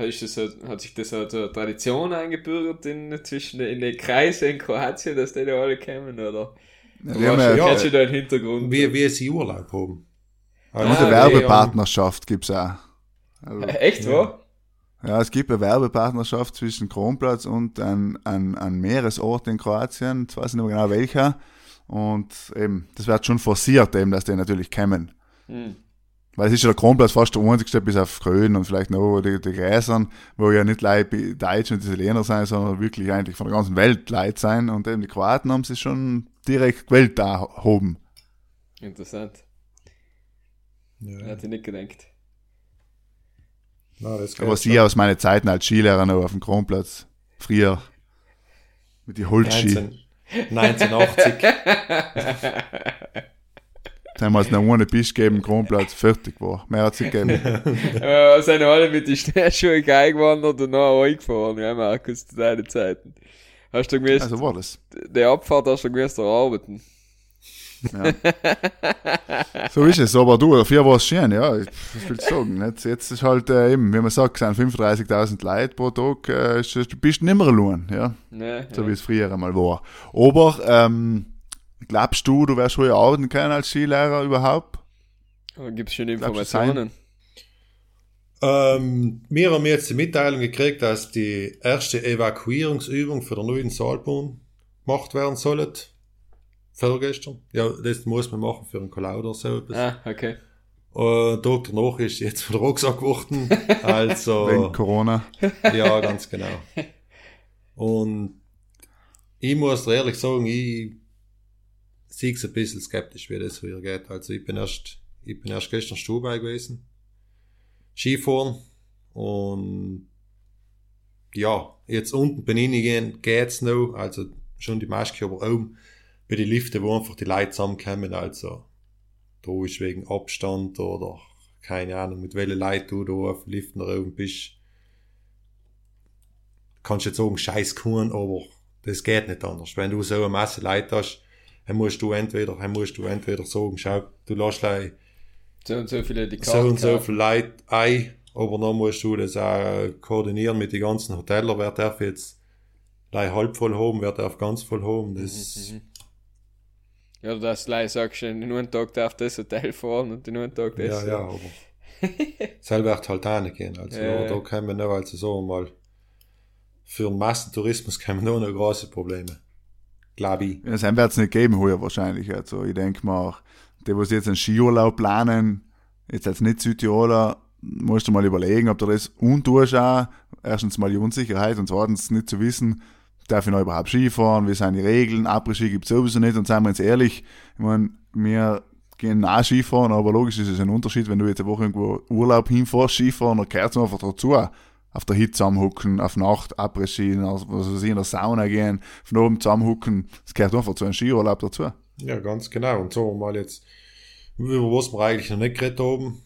ist das so, hat sich das so zur Tradition eingebürgert in, zwischen den, in den Kreisen in Kroatien, dass die da alle kommen, oder? Ja, Du wir haben ja, ja, da einen Hintergrund? Wie, wie sie Urlaub haben. Also, und eine Ah, Werbepartnerschaft gibt's auch. Also, Echt, wo? ja, es gibt eine Werbepartnerschaft zwischen Kronplatz und ein, ein, ein Meeresort in Kroatien. Jetzt weiß ich nicht mehr genau welcher. Und eben, das wird schon forciert, eben, dass die natürlich kommen. Hm. Weil es ist ja der Kronplatz fast der einzigste, bis auf Grün und vielleicht noch die, die Gräsern, wo ja nicht Leute Deutsche und Italiener sein, sondern wirklich eigentlich von der ganzen Welt Leute sein. Und eben die Kroaten haben sich schon direkt gewählt da oben. Interessant. ja, Hätte ich nicht gedacht. na, das Aber sie aus meinen Zeiten als Skilehrer noch auf dem Kronplatz. Früher. Mit den Holzski. 19, 1980. Damals noch ohne Bisch gegeben, Kronplatz fertig war. Mehr hat es nicht gegeben. äh, sind alle mit den Schneeschuhen eingewandert und noch eingefahren, ja, Markus, zu deinen Zeiten. Hast du gewusst, Also war das. die Abfahrt hast du gewusst erarbeiten. So ist es, aber du, dafür war es schön, ja. Was willst du sagen? Jetzt, jetzt ist halt äh, eben, wie man sagt, sind 35.000 Leute pro Tag, äh, ist, ist, bist nicht mehr lohn, ja. Ne, So ja. wie es früher einmal war. Aber, ähm, glaubst du, du wirst früher arbeiten können als Skilehrer überhaupt? Aber gibt's schon Informationen? ähm, wir haben jetzt die Mitteilung gekriegt, dass die erste Evakuierungsübung für den neuen Saalbahn gemacht werden soll. Vorgestern. Ja, das muss man machen für einen Kolau oder so. etwas. Ah, okay. Äh, Tag danach ist jetzt wieder Rucksack geworden. Also. Wegen Corona. Ja, ganz genau. Und ich muss ehrlich sagen, ich es ein bisschen skeptisch, wie das hier geht. Also ich bin erst, ich bin erst gestern Stubai gewesen. Skifahren. Und ja, jetzt unten bin ich gehen, geht's noch. Also schon die Maske, aber oben bei den Liften, wo einfach die Leute zusammenkommen. Also da ist wegen Abstand oder keine Ahnung, mit welchen Leuten du da auf dem Lift nach oben bist kannst jetzt sagen, scheiß Kuhn, aber das geht nicht anders. Wenn du so eine Masse Leute hast, dann musst du entweder, dann musst du entweder sagen, schau, du lässt So und so viele die so Karten und so viele Leute ein, aber dann musst du das auch koordinieren mit den ganzen Hotels, wer darf jetzt gleich halb voll haben, wer darf ganz voll haben, das, Mhm. Ja, oder dass du gleich sagst, in einem Tag darf das Hotel fahren und in einem Tag das. ja, ja, aber selber wird halt gehen, also Ja, da, ja. da können wir noch, also so mal, für den Massentourismus kommen da noch große Probleme. Glaube ich. Ja, das wird es nicht geben heuer wahrscheinlich. Also ich denke mal, die, die jetzt einen Skiurlaub planen, jetzt als nicht Südtiroler, musst du mal überlegen, ob du das untust auch. Erstens mal die Unsicherheit und zweitens nicht zu wissen, darf ich noch überhaupt Skifahren, wie sind die Regeln, Après-Ski gibt es sowieso nicht und seien wir jetzt ehrlich, ich meine, wir gehen auch Skifahren, aber logisch ist es ein Unterschied, wenn du jetzt eine Woche irgendwo Urlaub hinfährst, Skifahren, dann gehört es einfach dazu. Auf der Hit zusammenhucken, auf Nacht, Après-Ski, was weiß ich, in der Sauna gehen, von oben zusammenhucken, das gehört einfach zu einem Skiurlaub dazu. Ja, ganz genau. Und so mal jetzt, über was wir eigentlich noch nicht geredet haben,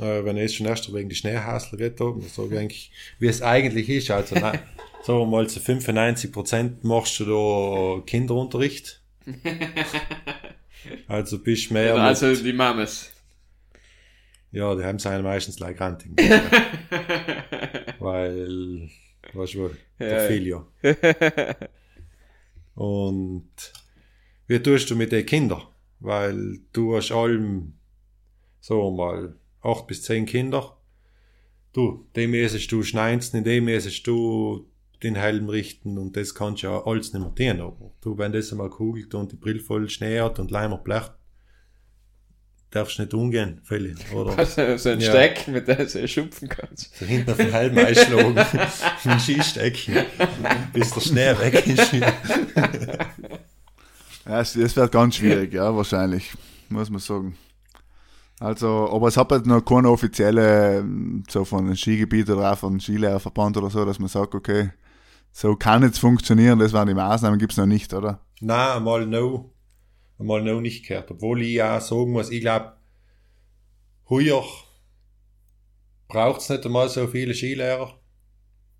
äh, wenn es schon erst wegen die Schneehäsler geht, oben, so eigentlich, wie es eigentlich ist. Also, nein, sagen wir mal, zu 95 Prozent machst du da Kinderunterricht. Also bist mehr. Ja, also mit, die Mames. Ja, die haben seine meistens like Ranting. Weil, weißt du, der Ja, ja. Filio. Und wie tust du mit den Kindern? Weil du hast allem, wir mal, acht bis zehn Kinder. Du, dem müsstest du schneinzen, in dem müsstest du den Helm richten und das kannst du ja alles nicht mehr tun. Aber du, wenn das einmal kugelt und die Brille voll Schnee hat und Leimer blecht, darfst du nicht umgehen, Feli, oder? Also so ein Ja. Steck, mit dem du schupfen kannst. So hinten auf den Helm einschlagen, einen Skistecken, bis der Schnee weg ist. Ja, es, es wird ganz schwierig, ja, wahrscheinlich, muss man sagen. Also, aber es hat halt noch keine offizielle, so von einem Skigebiet oder auch von einem Skilehrerverband oder so, dass man sagt, okay, so kann jetzt funktionieren, das waren die Maßnahmen, gibt's noch nicht, oder? Nein, einmal no. Einmal no nicht gehört. Obwohl ich auch sagen muss, ich glaube, heuer braucht's nicht einmal so viele Skilehrer.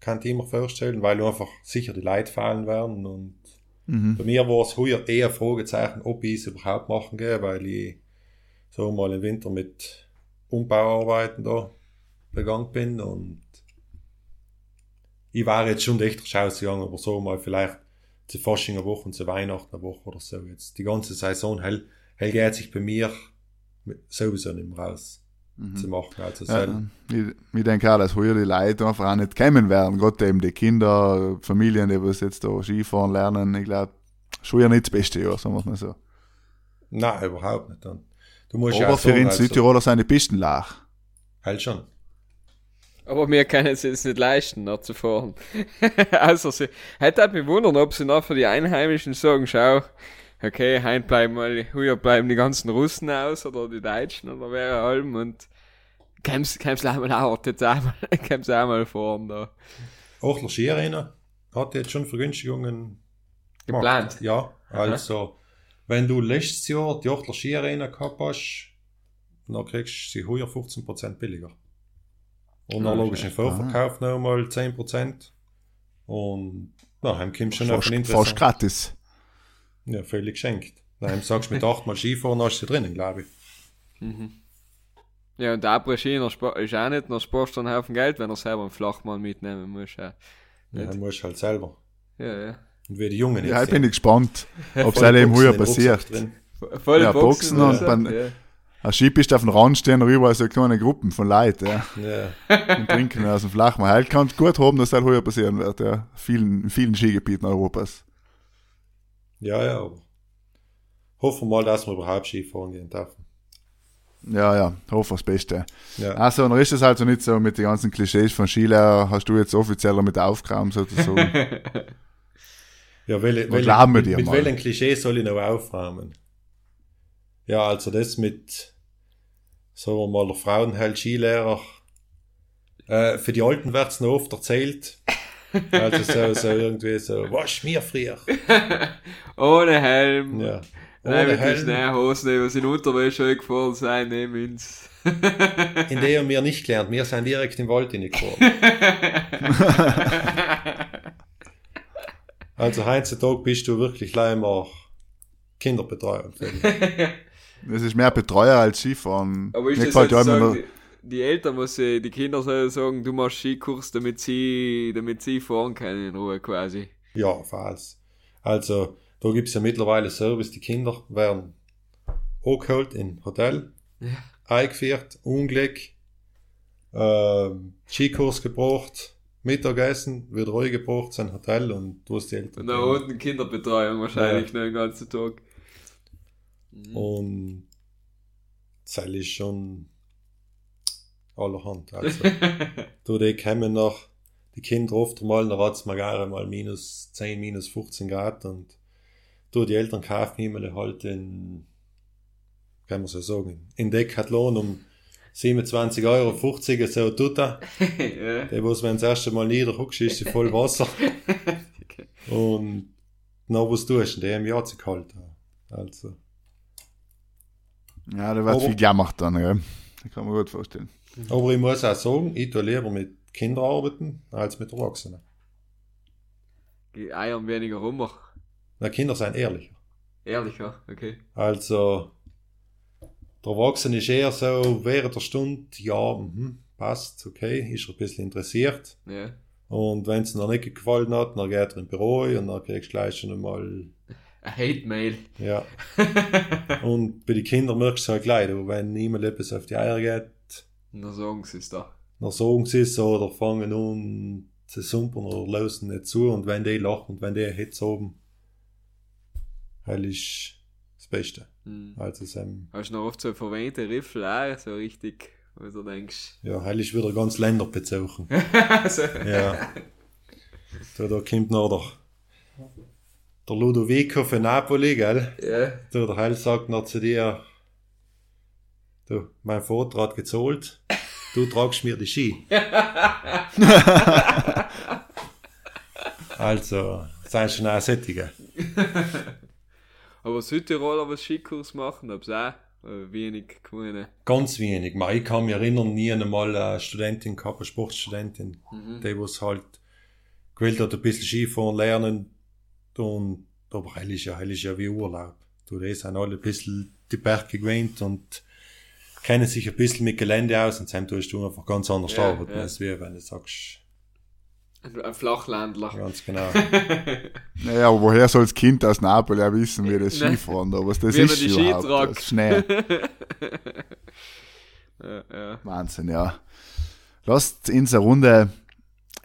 Kann ich mir vorstellen, weil einfach sicher die Leute fallen werden. Und Mhm. bei mir war es heuer eher Fragezeichen, ob ich es überhaupt machen gehe, weil ich so mal im Winter mit Umbauarbeiten da begangen bin und ich war jetzt schon echt rausgegangen, aber so mal vielleicht zu Fasching eine Woche und zu Weihnachten eine Woche oder so. Jetzt die ganze Saison hell, hell geht sich bei mir sowieso nicht mehr raus zu machen. Also Ja, soll- ich, ich denke auch, dass heuer die Leute einfach auch nicht kommen werden. Gott eben die Kinder, Familien, die was jetzt da Skifahren lernen. Ich glaube, schon ja nicht das beste Jahr, sagen wir mal so. Nein, überhaupt nicht. Und du musst ja Aber auch für sagen, uns Südtiroler sind die Pisten lach. Halt schon. Aber wir können es jetzt nicht leisten, noch zu fahren. also, sie, hätte mich wundern, ob sie noch für die Einheimischen sagen, schau, okay, heim bleiben mal, heuer bleiben die ganzen Russen aus, oder die Deutschen, oder wer allem, und käm's, käm's mal auch, jetzt auch mal, käm's auch mal fahren, da. Ochler Skiarena hat jetzt schon Vergünstigungen Geplant? gemacht. Ja, also, wenn du letztes Jahr die Ochler Skiarena gehabt hast, dann kriegst du sie heuer 15% billiger. Und dann Ah, logisch im Vorverkauf noch mal 10%. Und daheim kommst du schon auf Fast, gratis. Ja, völlig geschenkt. Daheim sagst du mit 8 mal Skifahren, hast du sie drinnen, glaube ich. Ja, und der Après-Ski ist auch nicht, dann sparst du einen Haufen Geld, wenn er selber einen Flachmann mitnehmen muss, ja. Ja, dann musst du halt selber. Ja, ja. Und wie die Jungen Ja, ich jetzt bin gespannt, ob es eben Boxen heuer passiert. Voll Ja, Boxen und so, beim- ja. Ein Skipist auf dem Rand stehen, rüber so kleine Gruppen von Leuten, ja. Ja. Und trinken aus dem Flachmann. Halt kann gut haben, dass das heuer passieren wird, ja. Vielen, in vielen Skigebieten Europas. ja, ja, hoffen wir mal, dass wir überhaupt Skifahren gehen dürfen. Ja, ja, hoffe das Beste. Ja. Also, dann ist es halt so nicht so mit den ganzen Klischees von Skilehrer, hast du jetzt offiziell damit aufgeräumt, sozusagen. Ja, welche, welche, wir mit, dir mit welchen Klischee soll ich noch aufräumen? Ja, also das mit, sagen wir mal, der Frauenheld Skilehrer. Äh, für die Alten wird's noch oft erzählt. Also so, so irgendwie so, was mir früher. Ohne Helm. Ja. Nein, Ohne mit den die was in Unterwäsche gefahren sind, nehmen uns. in der wir nicht gelernt. Wir sind direkt im Wald hineingefahren. Also heutzutage bist du wirklich leider Kinderbetreuer. Das ist mehr Betreuer als Skifahren. Aber das gefällt halt ja immer sagen, nur- die, die Eltern muss die Kinder sollen sagen, du machst Skikurs, damit sie, damit sie fahren können in Ruhe quasi. Ja, falls. Also, da gibt's ja mittlerweile Service, die Kinder werden angeholt in Hotel, eingeführt, Unglück, ähm, Skikurs gebracht, Mittagessen, wieder ruhig gebracht, sein Hotel und du hast die Eltern. Und da unten Kinderbetreuung wahrscheinlich noch den ganzen Tag. Und das ist schon allerhand. Also, du, die kommen nach, die Kinder oft mal, da mal gar mal minus 10, minus 15 Grad und du, die Eltern kaufen immer halt in, kann man so sagen, in Decathlon um 27,50 Euro, so tut er. ja. Der, wo wenn das erste Mal niederhuckst, ist sie voll Wasser. Und noch was tust du, der im Jahr zu kalt. Also. Ja, da wird viel gemacht dann, ja. Das kann man gut vorstellen. Aber ich muss auch sagen, ich tue lieber mit Kindern arbeiten als mit Erwachsenen. Die Eiern weniger rum. Na, Kinder sind ehrlicher. Ehrlicher, okay. Also, der Erwachsene ist eher so während der Stunde, ja, mhm, passt, okay, ist er ein bisschen interessiert. Ja. Und wenn es noch nicht gefallen hat, dann geht er im Büro und dann kriegst du gleich schon einmal, Ein Hate-Mail. ja. und bei den Kindern merkst du halt gleich, wenn niemand etwas auf die Eier geht, Na sagen sie es da. dann sagen sie es oder fangen an zu sumpern oder lösen nicht zu und wenn die lachen und wenn die Hitze haben, hell ist das Beste. Hm. Also, es, ähm, Hast du noch oft so verwähnte Riffel auch, so richtig, wo du denkst. ja, hell ist wieder ganz länderbezogen. so. Ja. Da, da kommt noch der, der Ludovico von Napoli, gell? Ja. Du, der Heil sagt noch zu dir, du, mein Vater hat gezahlt, du tragst mir die Ski. also, sind schon auch Sättige. Aber Südtiroler was Skikurs machen, hab's auch äh, wenig gewonnen. Ganz wenig. Man, ich kann mich erinnern, nie einmal eine Studentin gehabt, eine Sportstudentin, die was halt gewählt hat, ein bisschen Skifahren lernen. Und, aber hell ist ja, ist ja wie Urlaub. Du, die sind alle ein bisschen die Berge gewöhnt und kennen sich ein bisschen mit Gelände aus und dann tust du einfach ganz anders Ja, arbeiten, ja. als wie wenn du sagst, Ein, Flachlandler. ganz genau. Naja, aber woher soll das Kind aus Napoli auch wissen, wie das. Skifahren da, was das Wie ist überhaupt, das Schnee. Ja, ja. Wahnsinn, ja. Lasst uns eine Runde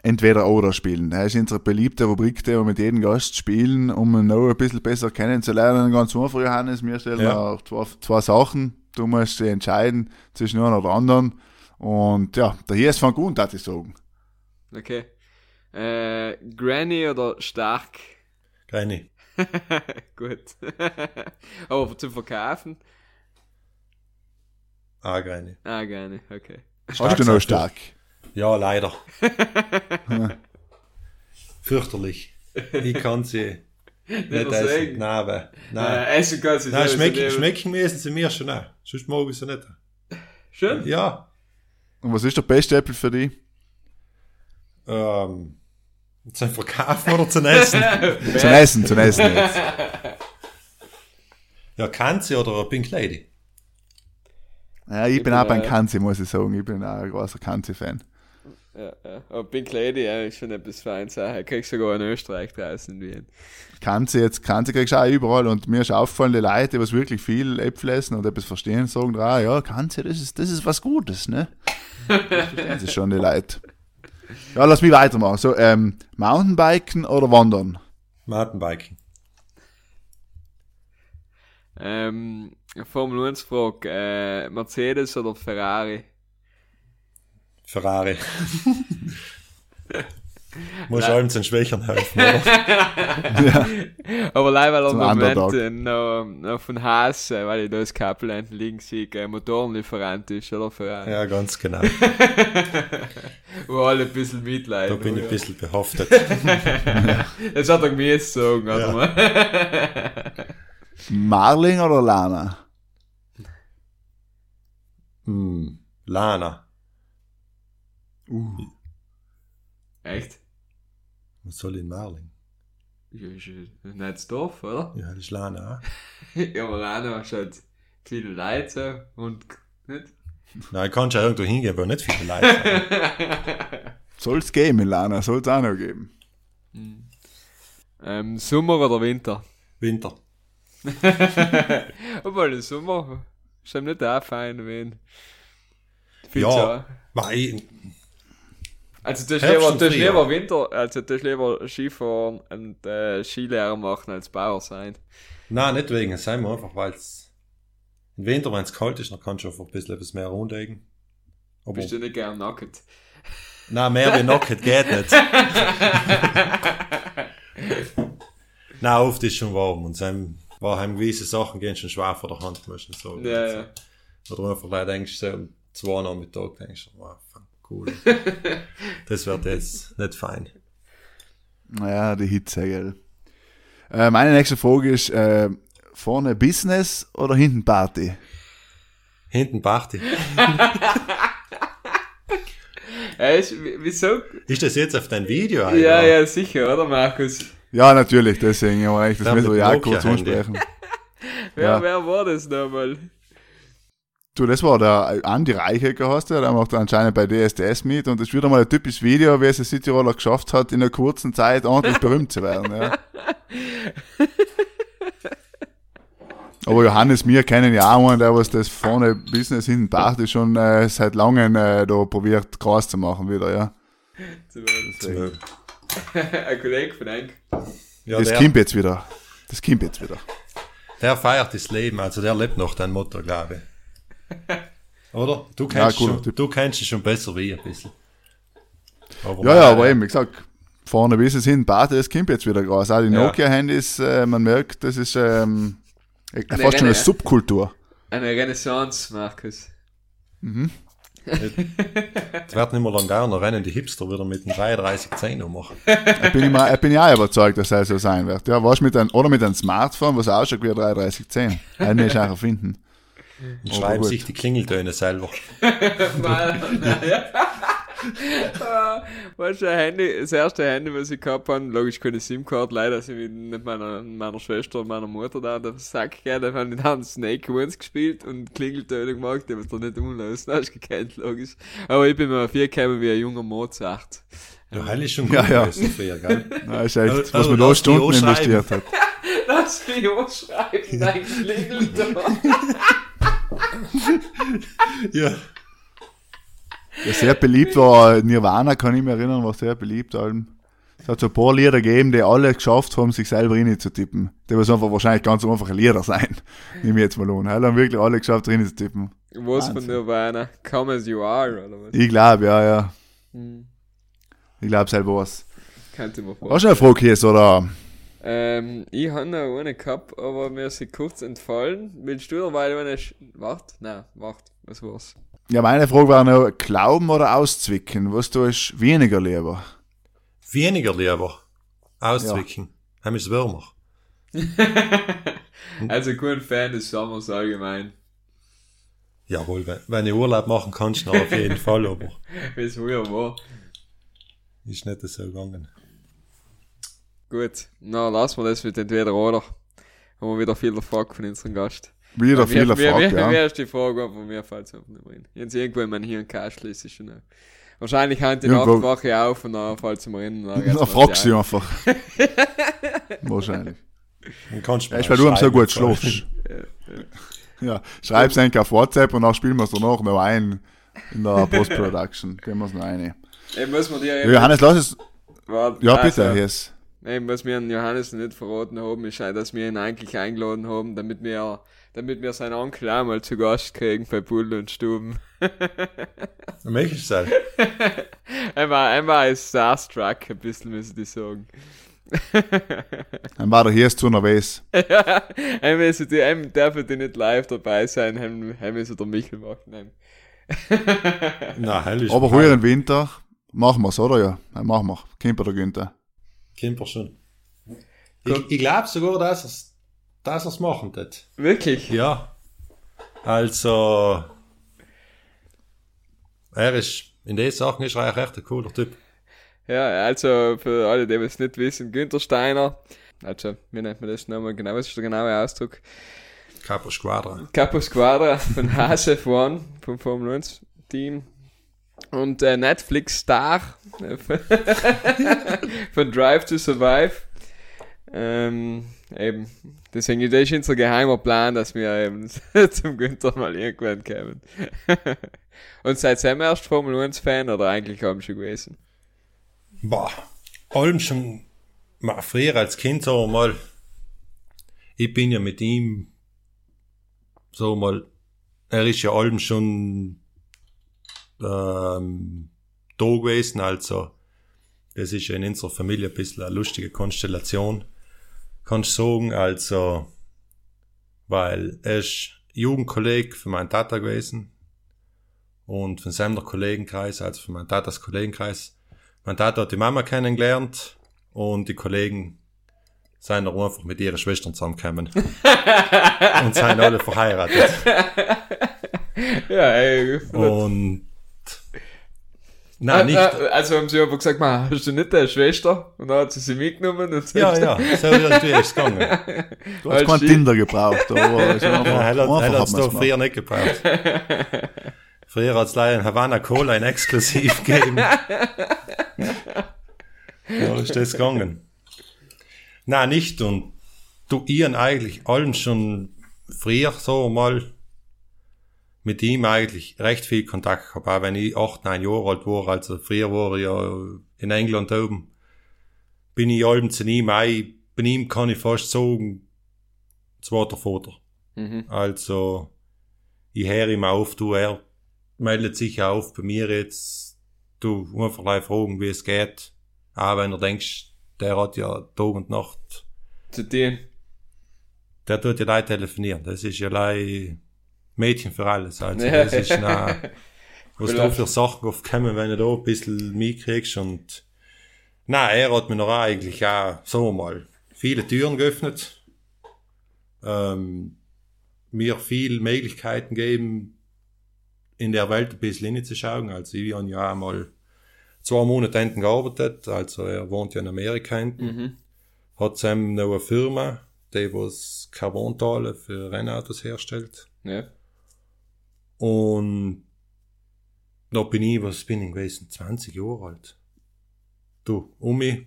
entweder oder spielen. Das ist unsere beliebte Rubrik, die wir mit jedem Gast spielen, um ihn noch ein bisschen besser kennenzulernen. Ganz einfach, Johannes, wir stellen Ja. auch zwei, zwei Sachen. Du musst dich entscheiden zwischen einer oder anderen. Und ja, der hier ist von gut, darf ich sagen. Okay. Äh, Granny oder Stark? Keine. Gut. Aber zum Verkaufen? Ah, keine. Ah, gerne, okay. Hast du noch sagst du? Ja, leider. Fürchterlich. Ich kann sie nicht Nicht essen. Nein, aber, nein. Äh, essen kann sie Nein, nicht. schmecken müssen sie mir schon auch. Sonst mag ich sie nicht. Schön. Ja. Und was ist der beste Äpfel für dich? Ähm, zum Verkaufen oder zum Essen? Zum Essen, zum Essen jetzt. ja, Kanzi oder Pink Lady? Ja, ich, bin bin, auch beim äh, Kanzi, muss ich sagen. Ich bin auch ein großer Kanzi-Fan. Ja, ja. Aber Pink Lady ja, ist schon etwas Feines. Ich krieg sogar in Österreich draußen in Wien. Kanzi jetzt, Kanzi kriegst du auch überall und mir ist aufgefallen, die Leute, die was wirklich viel Äpfel essen und etwas verstehen, sagen, ah, ja, Kanzi, das ist, das ist was Gutes, ne? Das verstehen sie schon, die Leute. Ja, lass mich weitermachen. So, ähm, Mountainbiken oder Wandern? Mountainbiking. Ähm, Formel 1 Frage, äh, Mercedes oder Ferrari? Ferrari. Muss allem zu den Schwächern helfen, oder? Aber leider er im Moment noch, noch von Haas, weil ich da das Kapelland liegen sehe, äh, Motorenlieferant ist, oder Ferrari? Ja, ganz genau. Wo alle ein bisschen Mitleid Da bin ich ein bisschen behaftet. Das hat er mir jetzt sagen, oder? Marling oder Lana? Hm. Lana. Echt? Was soll in Marling? Ja, ist ja das Dorf, oder? Ja, das ist Lana. ja, aber Rano hast halt viele Leute und nicht? Nein, kannst ja irgendwo hingehen, wo nicht viele Leute sind. Soll es geben in Lana, soll es auch noch geben. Ähm, Sommer oder Winter? Winter. Obwohl, der Sommer ist eben nicht auch fein, wenn. Viel Ja. zu- Mei, Also, du hast lieber, Winter, also du hast lieber Skifahren und äh, Skilehrer machen als Bauer sein. Nein, nicht wegen. Es sind wir einfach, weil es im Winter, wenn es kalt ist, dann kannst du einfach ein bisschen etwas mehr runterlegen. Aber Bist du nicht gern nackt? nein, mehr wie Nacket geht nicht. nein, oft ist schon warm und dann war heim gewisse Sachen gehen schon schwer vor der Hand, ich sagen. Ja, ja. Oder einfach denkst du so zwei Nachmittag denkst du, wow, cool. das wird jetzt nicht fein. Naja, die Hitze, gell. Äh, meine nächste Frage ist, äh, vorne Business oder hinten Party? Hinten Party. Äh, ist, wieso? Ist das jetzt auf dein Video? Ja, Alter? ja, sicher, oder Markus? Ja, natürlich, deswegen, aber ich das Ja, müssen wir mit ja kurz ansprechen. Wer, Ja. wer war das nochmal? Du, das war der Andi Reichecker, hast du, der macht anscheinend bei DSDS mit und das ist wieder mal ein typisches Video, wie es der Cityroller geschafft hat, in einer kurzen Zeit ordentlich berühmt zu werden. Ja. Aber Johannes, wir kennen ja auch einen, der was das vorne Business hinten Party schon äh, seit langem äh, da probiert, groß zu machen wieder, ja. Ein Kollege von Enk. Ja, das kommt jetzt wieder. Das kommt jetzt wieder. der feiert das Leben, also der lebt noch dein Motto, glaube ich. Oder? Du Ja, kennst, cooler schon, Typ. du kennst ihn schon besser wie ich ein bisschen. Aber Ja, ja, aber eben, wie gesagt, vorne bis es hin, Party, das kommt jetzt wieder groß. Auch die Ja. Nokia-Handys, äh, man merkt, das ist ähm, äh, Eine fast schon eine. Subkultur. Eine Renaissance, Markus. Es wird nicht mehr lang dauern, dann rennen die Hipster wieder mit dem 3310 ummachen. Ich bin, immer, ich bin ja auch überzeugt, dass es so sein wird. Ja, was mit ein, oder mit einem Smartphone, was ausschaut wie ein 3310. Einen ist auch erfinden. Und Aber schreiben gut. sich die Klingeltöne selber. Mal. Weißt du, Handy, das erste Handy, was ich gehabt habe, logisch keine SIM-Card, leider sind wir mit meiner, meiner Schwester und meiner Mutter da, da Sack gerne, da haben die dann Snake Ones gespielt und Klingeltöne gemacht, die haben da nicht umlösen, hast du gekannt, logisch. Aber ich bin mir auf ihr gekommen wie ein junger Mozart. Ja, hell ist schon gut Ja, ja. früher, gell? Das ist echt, Also, was man lass da Stunden investiert hat. Lass mich ausschreiben, dein Klingelton. Ja. Ja, sehr beliebt war Nirvana, kann ich mich erinnern, war sehr beliebt. Allem. Es hat so ein paar Lieder gegeben, die alle geschafft haben, sich selber rein zu tippen. Die was einfach wahrscheinlich ganz einfache Lieder sein. Nehme ich jetzt mal an. Haben wirklich alle geschafft, rein zu tippen. Was von Wahnsinn. Nirvana? Come as you are, oder was? Ich glaube, ja, ja. Hm, Ich glaube selber was. könnte ich mir vorstellen. Hast du eine Frage hier, oder? Ähm, ich habe noch eine gehabt, aber mir ist sie kurz entfallen. Willst du noch weil eine... Sch wart? Nein, wart. Was war's? Ja, meine Frage war noch, glauben oder auszwicken? Was du ist weniger lieber? Weniger lieber auszwicken. Haben wir es Würmer. also, gut Fan des Sommers allgemein. Jawohl, wenn, wenn ich Urlaub machen kannst, dann auf jeden Fall, aber Wie es früher war. ist nicht so gegangen. Gut, na lassen wir das mit entweder oder. Haben wir wieder viel Erfolg von unserem Gast. Wieder viel Erfolg, mir- ja. Mir ist die Frage, aber mir fällt es einfach nicht mehr ein. Jetzt irgendwo in mein Hirn ist schon auch. Wahrscheinlich haben die Irgendwo- Nacht wache ich auf und dann fällt es mir in. Dann Dann fragst du einfach. Wahrscheinlich. Dann kannst Ja, mir ist, weil du am so gut schlafst. Ja, schreib's eigentlich auf WhatsApp und dann spielen wir es danach noch ein in der Post-Production. Gehen wir es noch eine. Ich muss mir dir Ja, Johannes, lass es. Warte, Ja, also, bitte, yes. Nein, was wir an Johannes nicht verraten haben, ist, dass wir ihn eigentlich eingeladen haben, damit wir, damit wir seinen Onkel auch mal zu Gast kriegen bei Bull und Stuben. Möchtest du einmal, einmal ist Starstruck, ein bisschen, müssen die sagen. Dann war der hier zu nervös. einmal ist die, einmal darf die nicht live dabei sein, einmal ist der Michel machen. Hell ist Aber heuer im Winter machen wir's, oder? Ja, ja machen wir. Kimper der Günther. Kimper schon. Ich, ich glaube sogar, dass er's, dass er's machen wird. Wirklich? Ja. Also, er ist, in den Sachen ist er eigentlich echt ein cooler Typ. Ja, also für alle, die es nicht wissen, Günther Steiner, also wie nennt man das nochmal genau, was ist der genaue Ausdruck? Capo Squadra. Capo Squadra von HSF One, vom Formel 1 Team. Und äh, Netflix Star äh, von, Drive to Survive. Ähm, eben, deswegen das ist unser geheimer Plan, dass wir eben zum Günther mal irgendwann kommen. Und seid ihr erst Formel 1 Fan oder eigentlich haben schon gewesen? Boah, allem schon, mal früher als Kind so mal, ich bin ja mit ihm so mal, er ist ja allem schon ähm, da gewesen, also das ist ja in unserer Familie ein bisschen eine lustige Konstellation, kannst du sagen, also, weil er ist Jugendkolleg von meinem Tata gewesen und von seinem Kollegenkreis, also von meinem Tatas Kollegenkreis, mein Tata hat die Mama kennengelernt und die Kollegen sind auch einfach mit ihren Schwestern zusammengekommen. und sind alle verheiratet. Ja, ey. Und, nein, Ah, nicht, ah, Also haben sie aber gesagt, "Ma, hast du nicht eine Schwester? Und dann hat sie sie mitgenommen und ja, ja, so ist es gegangen. Du hast keinen. Tinder gebraucht, aber Ja, hat hat da gemacht. früher nicht gebraucht. früher hat's leider in Havana Cola ein Exklusiv gegeben. ja, ist das gegangen. Nein, nicht. Und du ihren eigentlich allen schon früher so mal mit ihm eigentlich recht viel Kontakt gehabt, auch wenn ich acht, neun Jahre alt war, also früher war ich ja in England oben, bin ich allem zu ihm, ein, bei ihm kann ich fast sagen, zweiter Vater. Mhm. Also, ich höre ihm auf, du, er meldet sich auf bei mir jetzt, du, einfach gleich fragen, wie es geht. Auch wenn du denkst, der hat ja Tag und Nacht, Zu dir. der tut ja gleich telefonieren. Das ist ja gleich Mädchen für alles. Also, das ist na, was Vielleicht. für Sachen aufkommen, wenn du da ein bisschen mitkriegst und, na, er hat mir noch eigentlich auch, so mal, viele Türen geöffnet, ähm, mir viel Möglichkeiten geben, in der Welt ein bisschen hinzuschauen. Also ich habe ja einmal zwei Monate hinten gearbeitet, also er wohnt ja in Amerika hinten, Mhm. hat zusammen noch eine Firma, die was Carbonteile für Rennautos herstellt. Ja. Und da bin ich, was bin ich gewesen? 20 Jahre alt. Du, um mich.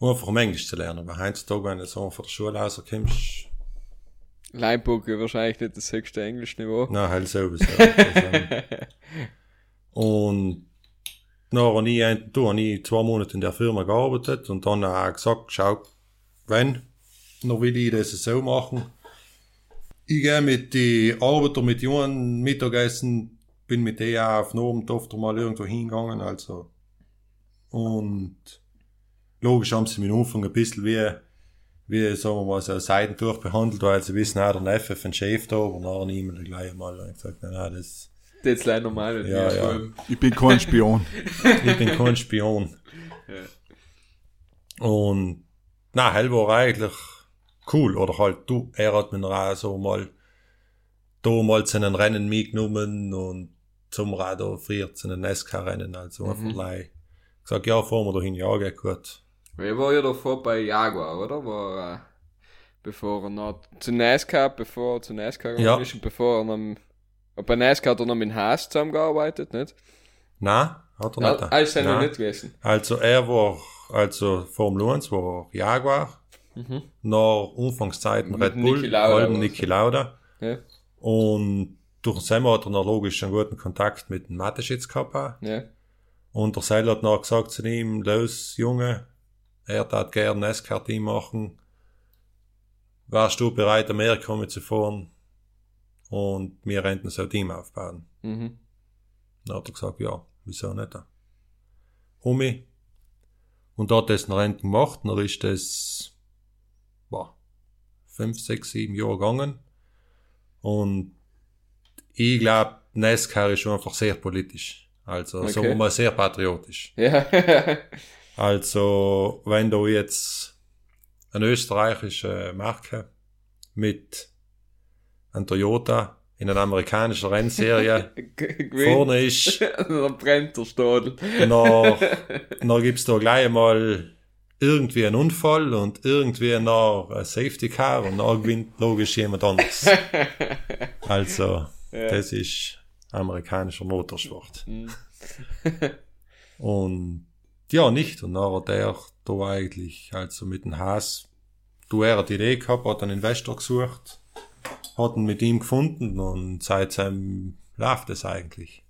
Einfach um Englisch zu lernen. Weil heutzutage, wenn du so von der Schule rauskommst, Leinbucke wahrscheinlich nicht das höchste Englischniveau. na, halt sowieso. Also, und dann habe ich, du, habe ich zwei Monate in der Firma gearbeitet und dann auch gesagt, schau, wenn, dann will ich das so machen. Ich gehe mit die Arbeiter, mit Jungen Mittagessen, bin mit denen auch auf den Abend oft mal irgendwo hingegangen, also. Und logisch haben sie mich am Anfang ein bisschen wie, wie, sagen wir mal, so Seitentuch behandelt, weil sie wissen, auch der Neffe von Chef da, aber nachher niemand gleich mal und gesagt, nein, nein, das, Das ist leider normal. Ja, ja. Ich bin kein Spion. ich bin kein Spion. Und, na, hell war eigentlich cool, oder halt, du, er hat mir auch so mal, damals einen Rennen mitgenommen und zum Radar friert zu einem NASCAR-Rennen, also einfach Mhm. gleich gesagt, ja, fahren wir dahin, ja, geht gut. Er war ja davor bei Jaguar, oder? War, äh, bevor er noch zu NASCAR, bevor er zu NASCAR gegangen Ja. ist und bevor er noch, bei NASCAR hat er noch mit Haas zusammengearbeitet, nicht? Nein, hat er Ja, nicht. ah, ist er nicht gewesen. Also er war, also Formel 1 war Jaguar, Mhm. nach Anfangszeiten Red Bull, Niki Lauda. Niki Lauda. Ja, Und durch den Semmer hat er noch logisch einen guten Kontakt mit dem Mateschitz gehabt. ja. Und der Seil hat noch gesagt zu ihm, los Junge, er tat gern ein NASCAR-Team machen. Wärst du bereit, Amerika mitzufahren? Und wir renten so ein Team aufbauen. Mhm. Dann hat er gesagt, ja, wieso nicht? Um mich. Und da hat er das noch Renten gemacht, dann ist das, fünf, sechs, sieben Jahre gegangen. Und ich glaube, NASCAR ist schon einfach sehr politisch. Also, Okay. sagen wir mal, sehr patriotisch. Ja. Also, wenn du jetzt eine österreichische Marke mit einem Toyota in einer amerikanischen Rennserie vorne ist, Dann brennt der Stadel. noch, noch gibt's da gleich mal irgendwie einen Unfall und irgendwie noch ein Safety Car und dann gewinnt logisch jemand anderes. Also, Ja. das ist amerikanischer Motorsport. Mhm. Und ja, nicht. Und dann hat er da eigentlich, also mit dem Haas, du er hat die Idee gehabt, hat einen Investor gesucht, hat ihn mit ihm gefunden und seitdem läuft es eigentlich.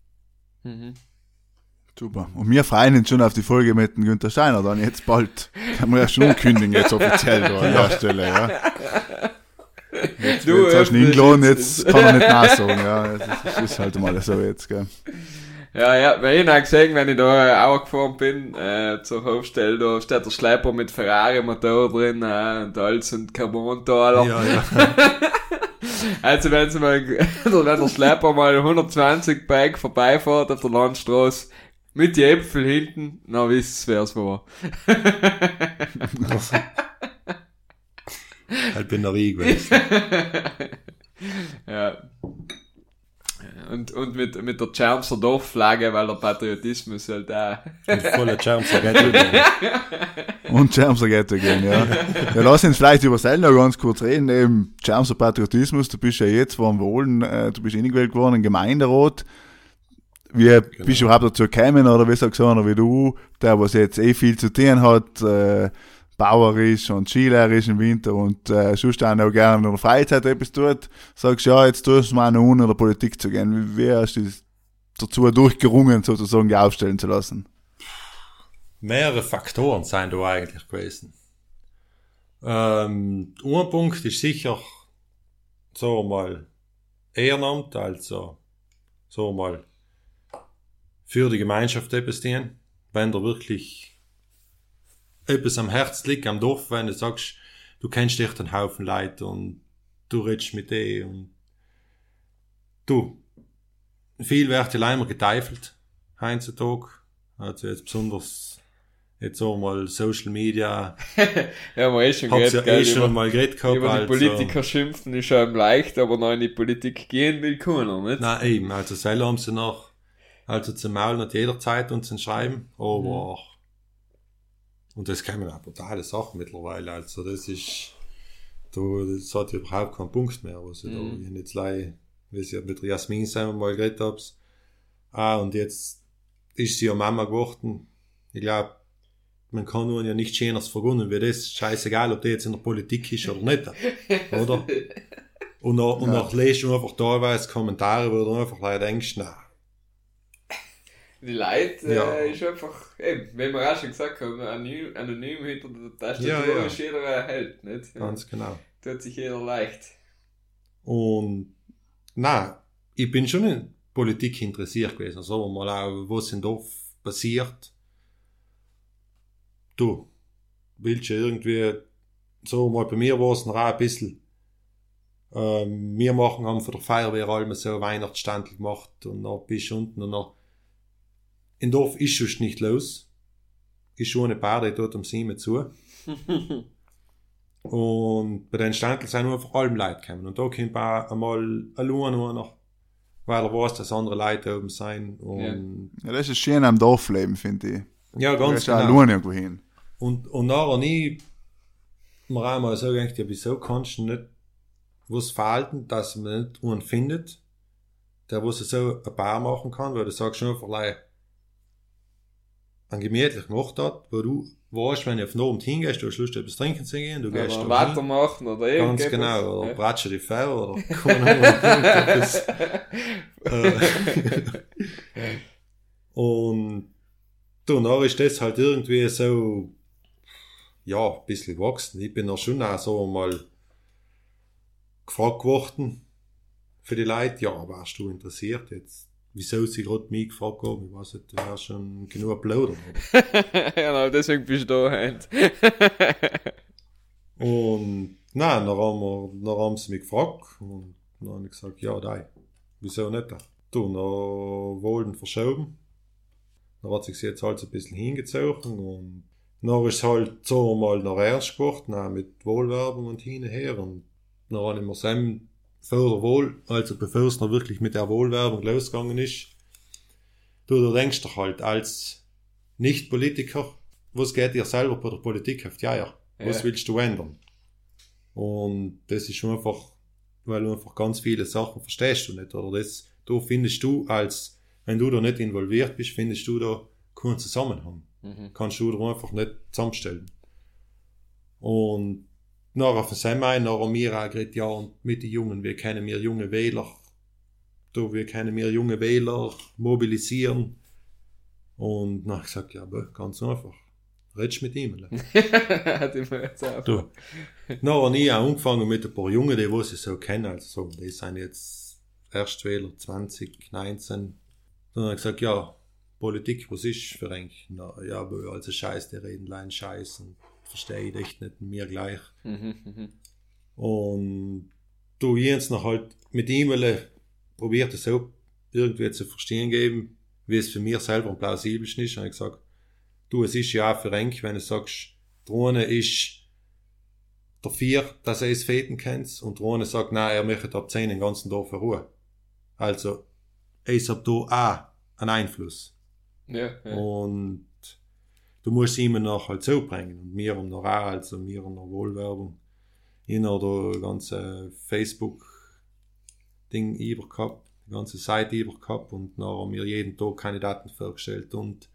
Mhm. Super. Und wir freuen uns schon auf die Folge mit dem Günther Steiner dann jetzt bald. Kann man ja schon kündigen jetzt offiziell da an der Stelle, ja. Jetzt, Du, jetzt hast du ihn eingeladen, jetzt- kann er nicht nachsagen, ja. Das ist, das ist halt mal so jetzt, gell. Ja, ja, weil ich habe gesehen, wenn ich da auch gefahren bin, äh, zur Hofstelle, da steht der Schlepper mit Ferrari-Motor drin, äh, und alles und Carbon-Taler. Ja, ja. Also wenn sie mal, oder wenn der Schlepper mal 120 Bike vorbeifährt auf der Landstraße, mit die Äpfel hinten, na wisst ihr, wer es war. halt bin er ich gewesen. ja. Und, und mit, mit der Chermser Dorfflagge, weil der Patriotismus halt da. Mit voller Germser Ghetto. Und Germser Ghetto gehen, ja. ja. Lass uns vielleicht über Sell noch ganz kurz reden. Eben, Germser Patriotismus, du bist ja jetzt dem Wohlen, äh, du bist ingewählt worden im Gemeinderat. Wie Genau. bist du überhaupt dazu gekommen, oder wie sagst du einer wie du, der was jetzt eh viel zu tun hat, äh, bauerisch und skilerisch im Winter und äh, sonst auch noch gerne in der Freizeit etwas tut, sagst ja, jetzt tust du mal noch unter der Politik zu gehen. Wie, wie hast du dazu durchgerungen, sozusagen die aufstellen zu lassen? Mehrere Faktoren sind da eigentlich gewesen. Ähm, ein Punkt ist sicher, so mal, Ehrenamt, also, so mal, für die Gemeinschaft etwas tun. Wenn da wirklich etwas am Herz liegt, am Dorf, wenn du sagst, du kennst echt einen Haufen Leute und du redest mit denen und du, viel wird ja leider geteifelt, heutzutage. Also jetzt besonders, jetzt so mal Social Media, Ja, man eh schon hab's ja geredet, eh schon über, mal geredet gehabt. über die also- Politiker schimpfen ist einem leicht, aber noch in die Politik gehen will keiner, nicht? Nein, eben, also selber haben sie noch, also zum Maul nicht jederzeit und zum Schreiben, aber, und das kommen auch brutale Sachen mittlerweile, also das ist, du, das hat überhaupt keinen Punkt mehr, ich Mhm. da, ich jetzt lei, wie ich mit Jasmin zusammen mal geredet hab's. Ah, und jetzt ist sie ja Mama geworden. Ich glaube, man kann nur ja nichts Schöneres vergunnen wie das. Scheißegal, ob der jetzt in der Politik ist oder nicht. Oder? Und dann, und Ja. dann lest du einfach teilweise Kommentare, wo du einfach leider denkst, na, Die Leute äh, Ja. ist einfach, eben, wie wir auch schon gesagt haben, anonym, anonym hinter der Tastatur Ja, ist jeder ein Held, nicht? ganz genau. Tut sich jeder leicht. Und, na, ich bin schon in Politik interessiert gewesen. Sagen wir mal auch, was im Dorf passiert. Du, willst du irgendwie, so mal bei mir war es noch ein bisschen, ähm, wir machen, haben für die Feuerwehr allem so Weihnachtsstand gemacht und dann bist du unten und dann, im Dorf ist schon nicht los. Ist schon eine Paar, die dort um sieben zu. Und bei den Ständl sind nur einfach allem Leute gekommen. Und da kommt auch einmal allein nur noch, weil er weiß, dass andere Leute oben sind. Und Ja, das ist schön am Dorfleben, finde ich. ja, ganz auch genau. alleine irgendwo hin. Und, und nachher nie, mir auch mal so gedacht, ja, wieso kannst du nicht was verhalten, dass man nicht einen findet, der was so ein Bar machen kann, weil du sagst schon einfach, einen gemütlichen hat, wo du weißt, wenn du auf den Abend hingehst, du hast Lust, etwas trinken zu gehen, du gehst Oder da hin. weitermachen oder Ganz irgendetwas. genau, oder Ja. bratsche die Fell oder. Äh, Und danach ist das halt irgendwie so, ja, ein bisschen gewachsen. Ich bin auch schon auch so mal gefragt worden für die Leute, ja, warst du interessiert jetzt? Wieso sie gerade mich gefragt haben, ich weiß nicht, du hast schon genug plaudern. genau, deswegen bist du da, Hand. Und nein, dann haben, wir, dann haben sie mich gefragt und dann habe ich gesagt, ja, nein, wieso nicht? Du, dann wollten verschoben. Dann hat sich jetzt halt so ein bisschen hingezogen und dann ist es halt so mal nach ernst geworden, mit Wohlwerbung und hin und her. Und dann habe ich mir Sam vor der Wohl, also bevor es noch wirklich mit der Wohlwerbung losgegangen ist, du, du denkst doch halt als Nicht-Politiker, was geht dir selber bei der Politik auf die Eier? Was Ja. willst du ändern? Und das ist schon einfach, weil du einfach ganz viele Sachen verstehst du nicht, oder das, du findest du als, wenn du da nicht involviert bist, findest du da keinen Zusammenhang. Mhm. Kannst du da einfach nicht zusammenstellen. Und nachher ein, nachher mir auch geredet, ja, und mit den Jungen, wir kennen wir junge Wähler, du, wir können wir junge Wähler mobilisieren. Und dann hab ich gesagt, ja, bö, ganz einfach. Redst mit ihm. Hat immer jetzt auch. Du. Habe ich auch angefangen mit ein paar Jungen, die was ich so kenne. Also, so, die sind jetzt Erstwähler 2019. Dann habe ich gesagt, ja, Politik, was ist für ein? Na, ja, aber also Scheiß, die reden allein Scheiß und verstehe ich echt nicht, mir gleich. Mhm, mhm. Und du Jens noch halt mit ihm probiert es so irgendwie zu verstehen geben, wie es für mich selber am plausibelsten ist. Und ich gesagt, du, es ist ja auch für Enk, wenn du sagst, Drohne ist der Vier, dass er es Feten kennt, und Drohne sagt, nein, er möchte ab 10 den ganzen Dorf in Ruhe. Also, ist ab da auch ein Einfluss. Ja, ja. Und du musst immer noch halt so bringen. Und wir haben noch auch, also wir haben noch Wohlwerbung in der ganze Facebook-Ding über gehabt, die ganze Seite über gehabt und dann haben wir jeden Tag Kandidaten vorgestellt und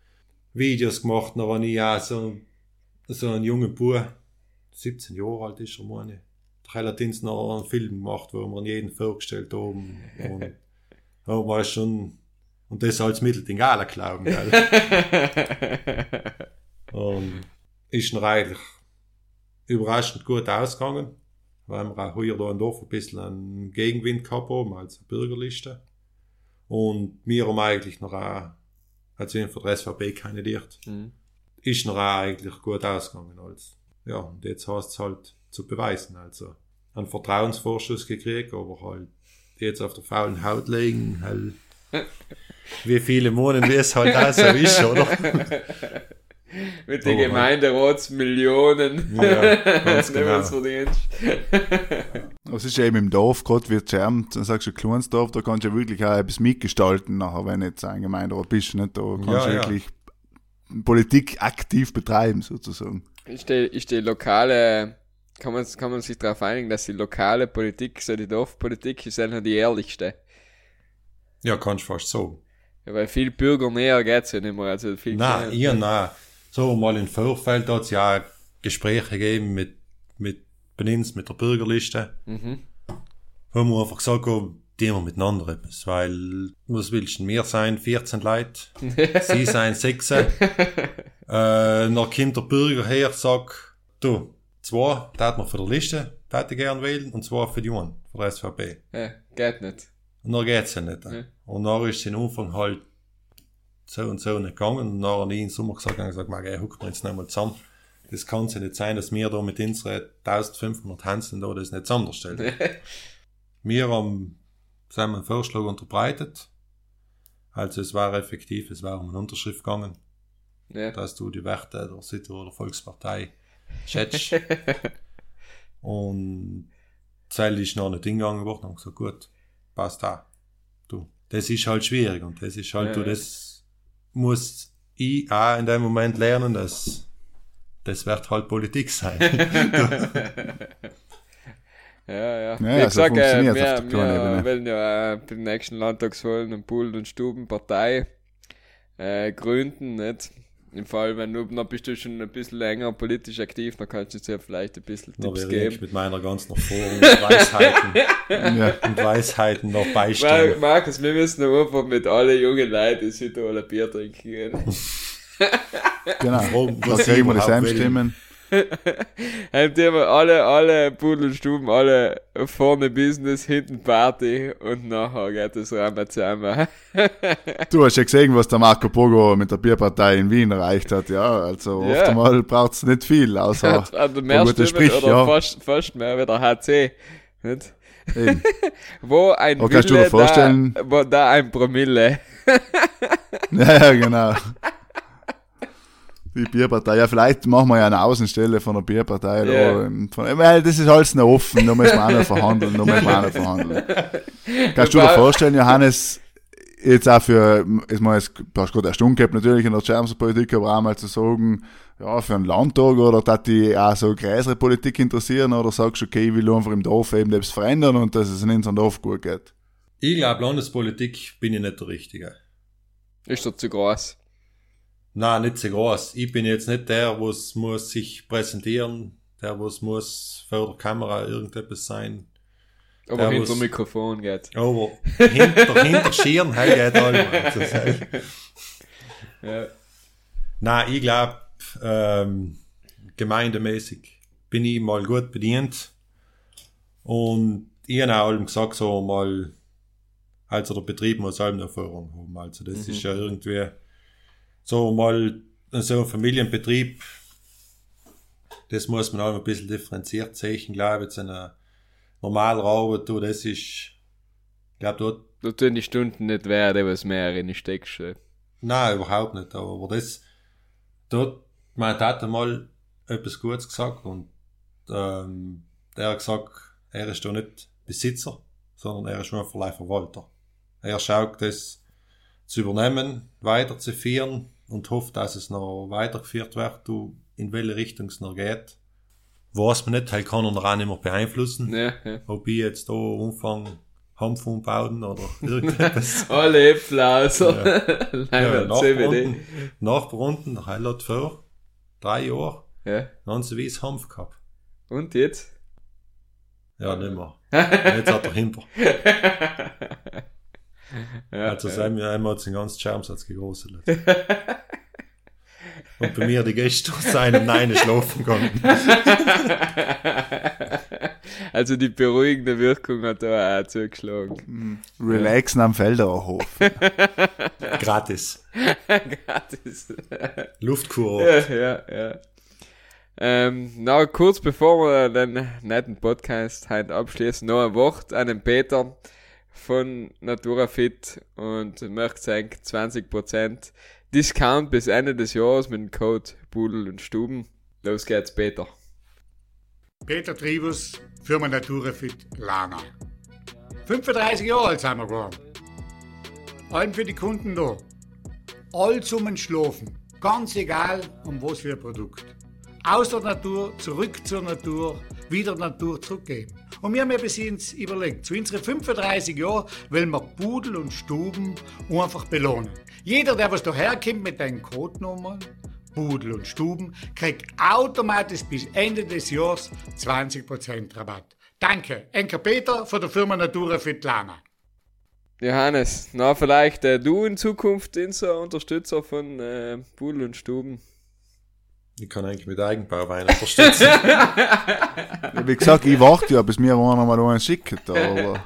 Videos gemacht. Dann habe ich auch so, so einen jungen Bub, 17 Jahre alt ist er, meine relativ noch einen Film gemacht, wo wir jeden vorgestellt haben. Und da war schon, und das als Mittelding alle glauben, gell? Und ist noch eigentlich überraschend gut ausgegangen, weil wir auch hier da im Dorf ein bisschen einen Gegenwind gehabt haben, als Bürgerliste. Und wir haben eigentlich noch auch, als wir für der SVP kandidiert, Mhm. ist noch auch eigentlich gut ausgegangen. Als, ja, und jetzt hast es halt zu beweisen. Also, einen Vertrauensvorschuss gekriegt, aber halt jetzt auf der faulen Haut legen, halt, wie viele Monate wie es halt auch so ist, oder? Mit den Oh. Gemeinderatsmillionen. Ja, ganz genau. Es ist ja eben im Dorf, gerade wie Scherm, dann sagst du, ein kleines Dorf, da kannst du ja wirklich auch etwas mitgestalten, nachher, wenn du jetzt ein Gemeinderat bist, nicht? Da kannst Ja, du ja. wirklich Politik aktiv betreiben, sozusagen. Ist die, ist die lokale, kann man, kann man sich darauf einigen, dass die lokale Politik, so die Dorfpolitik, ist einfach die ehrlichste. Ja, kannst fast so. Ja, weil viel Bürger näher geht's ja nicht mehr, also viel Nein, ihr nein. So mal im Vorfeld hat es ja Gespräche gegeben mit, mit Benins, mit der Bürgerliste. Mhm. Wo wir einfach gesagt haben, die wir miteinander etwas. Weil, was willst du? Wir sein 14 Leute, sie sein 6. äh, dann kommt der Bürger her, sagt, du, zwei, da hat man für die Liste, da hätte ich gern wählen, und zwei für die Jungen, für die SVP. Ja, geht nicht. Und dann geht's ja nicht. Ja. Und dann ist es am Anfang halt so und so nicht gegangen. Und dann habe ich im Sommer gesagt, ich gesagt, ey, huck mir jetzt nicht mal zusammen. Das kann ja nicht sein, dass wir da mit unseren 1500 Hanseln da das nicht zusammenstellen. wir haben einen Vorschlag unterbreitet. Also es war effektiv, es war um eine Unterschrift gegangen, Ja. dass du die Werte der Südtiroler Volkspartei schätzt. und Zell ist noch nicht hingegangen worden und gesagt, gut, passt da. Du, das ist halt schwierig und das ist halt, Ja, du, das muss ich auch in dem Moment lernen, dass das wird halt Politik sein. Ja, ja. Ja, Wie so gesagt, äh, wir, auf wir wollen ja äh, bei den nächsten Landtagswahlen einen Pool- und Stubenpartei äh, gründen, nicht? Im Fall, wenn du, dann bist du schon ein bisschen länger politisch aktiv, dann kannst du ja vielleicht ein bisschen Da Tipps wäre ich geben. mit meiner ganzen Erfahrung und Weisheiten, Ja. und Weisheiten noch beistehen. Markus, wir müssen einfach mit allen jungen Leuten in Südtirol ein Bier trinken gehen. Genau. Was kriegen wir die überhaupt will. Haben die haben alle, alle Pudel und Stuben, alle vorne Business, hinten Party und nachher geht es Rama zusammen. Du hast ja gesehen, was der Marco Pogo mit der Bierpartei in Wien erreicht hat, ja. Also Ja. oft einmal braucht's nicht viel, außer Hat, hat mehr Stimmen Sprich, oder ja. fast, fast mehr wie der HC. Nicht? Wo ein Aber kannst du dir Wille, vorstellen- Da, wo da ein Promille. Ja, ja, genau. Die Bierpartei. Ja, vielleicht machen wir ja eine Außenstelle von der Bierpartei. ähm, Von, weil das ist alles noch offen, da müssen wir auch noch verhandeln, da müssen wir auch noch verhandeln. Kannst du dir vorstellen, Johannes, jetzt auch für, ich meine, jetzt, du hast gerade eine Stunde gehabt, natürlich in der Schermser Politik, aber auch mal zu sagen, ja, für einen Landtag oder dass die auch so größere Politik interessieren oder sagst du, okay, ich will einfach im Dorf eben etwas verändern und dass es in unserem Dorf gut geht. Ich glaube, Landespolitik bin ich nicht der Richtige. Ist doch zu groß. Nein, nicht so groß. Ich bin jetzt nicht der, was muss sich präsentieren, der, was muss vor der Kamera irgendetwas sein. Aber Ja, hinter wo's- Mikrofon geht. Aber hinter, hinter Schirn, hey, geht allem. Also, Ja. Nein, ich glaube, ähm, gemeindemäßig bin ich mal gut bedient. Und ich habe auch gesagt, so mal, also der Betrieb muss allem Erfahrung haben. Also das ist ja irgendwie so mal so ein Familienbetrieb, das muss man auch ein bisschen differenziert sehen, glaube ich, jetzt eine normale Arbeit, du, das ist, ich glaube, dort Da tun die Stunden nicht weh, die was mehr in die steckst. Nein, überhaupt nicht. Aber das, dort, mein hat mal etwas Gutes gesagt und ähm, der hat gesagt, er ist da nicht Besitzer, sondern er ist nur vielleicht Verwalter. Er schaut das zu übernehmen, weiterzuführen und hofft, dass es noch weitergeführt wird, du, in welche Richtung es noch geht. Weiß man nicht, halt kann er noch auch nicht mehr beeinflussen. Ja, ja. Ob ich jetzt da umfange, Hanf umbauen oder irgendetwas. Alle Äpfel aus. Ja. Nein, ja, ja, CBD. Nachbarunten, Nachbarunten, der Heil hat vor drei Jahren Ja. ganz weiss Hanf gehabt. Und jetzt? Ja, nicht mehr. Jetzt hat er Himper. Ja, Also ja. sein wir einmal den ganzen Schermsatz gegrosselt. Und bei mir die Gäste aus seinem Nein schlafen konnten. Also die beruhigende Wirkung hat da auch zugeschlagen. Relaxen am Felderhof. Gratis. Gratis. Luftkurort. ja, ja, ja. Ähm, na, kurz bevor wir den netten Podcast heute abschließen, noch ein Wort an den Peter von Naturafit und möchte sagen 20% Discount bis Ende des Jahres mit dem Code Pudel und Stuben. Los geht's, Peter. Peter Tribus, Firma Naturafit Lana. 35 Jahre alt sind wir geworden. Allem für die Kunden da. All zum Schlafen. Ganz egal, um was für ein Produkt. Aus der Natur, zurück zur Natur, wieder Natur zurückgeben. Und wir haben bis uns überlegt, zu unseren 35 Jahren wollen wir Pudel und Stuben einfach belohnen. Jeder, der was daherkommt mit den Codenummern, Pudel und Stuben, kriegt automatisch bis Ende des Jahres 20% Rabatt. Danke, Enker Peter von der Firma Natura Fitlana. Johannes, na vielleicht äh, du in Zukunft unser Unterstützer von äh, Pudel und Stuben. Ich kann eigentlich mit Eigenbauwein unterstützen. Wie gesagt, ich warte ja, bis mir einer mal einen schickt, aber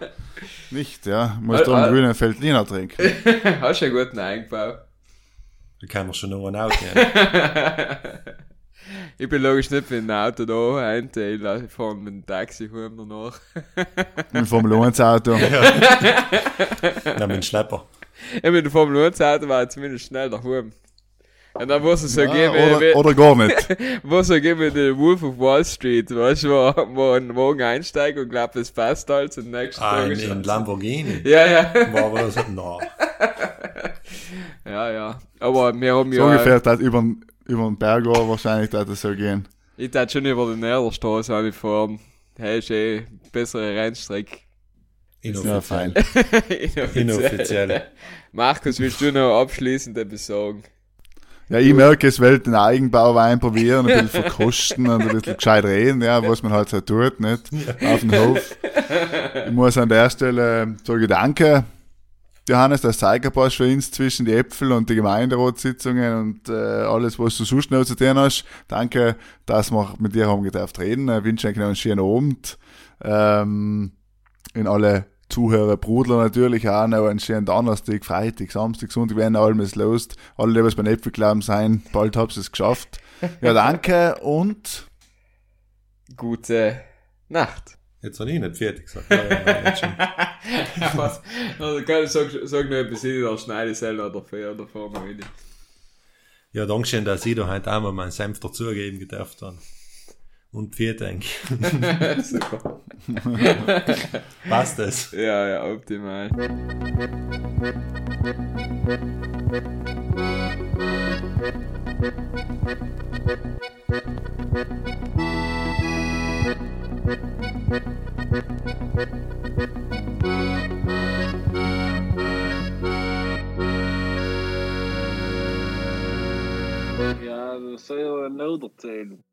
nicht, ja. Muss da Ah, ah. einen grünen Feldliner trinken. Hast du einen guten Einbau? Da kann man schon noch einen Auto nehmen. Ich bin logisch nicht mit dem Auto da, ein Teil, ich fahre mit dem Taxi heim danach. Mit dem Formel 1 Auto. Nehmen einen Schlepper. Ja, mit dem Formel 1 Auto war ich zumindest schnell daheim. Und dann muss es so Ja, gehen, wie, oder, oder gar nicht. muss so gehen wie der Wolf of Wall Street, weißt du, wo, wo ein Wagen einsteigt und glaubt, es passt alles und nächsten Ah, Tag in, in es- Lamborghini. Ja, ja. War aber das, na, Ja, ja. Aber wir haben So ja, ungefähr, das über, den- über den Berg auch wahrscheinlich das so gehen. ich tat schon über die Nährstraße angefahren. Hey, ist eh bessere Rennstrecke. Ja, fein. inoffiziell. Inoffiziell. Markus, willst du noch abschließend etwas sagen? Ja, ich merke, es will den Eigenbauwein probieren, ein bisschen verkosten und ein bisschen gescheit reden, ja, was man halt so tut, nicht? Auf dem Hof. Ich muss an der Stelle sagen, danke, Johannes, das Zeigerpass für uns zwischen die Äpfel und die Gemeinderatssitzungen und äh, alles, was du sonst noch zu tun hast. Danke, dass wir mit dir haben gedurft reden. Ich wünsche euch noch einen schönen Abend. Ähm, in alle Zuhörer, Brudler natürlich auch noch einen schönen Donnerstag, Freitag, Samstag, Sonntag, wenn alles los. Alle, die was beim Äpfelglauben sein, bald habt ihr es geschafft. Ja, danke und Gute Nacht. Jetzt habe ich nicht fertig gesagt. Was? Also, kann ich sag, sag noch etwas hin, dann schneide ich selber dafür oder vor mir wieder. ja, Dankeschön, dass ich da heute auch mal meinen Senf dazugeben gedurft habe. Und vier denke Super. Passt das? Ja, ja, optimal. Ja, dat zou je nou erzählen.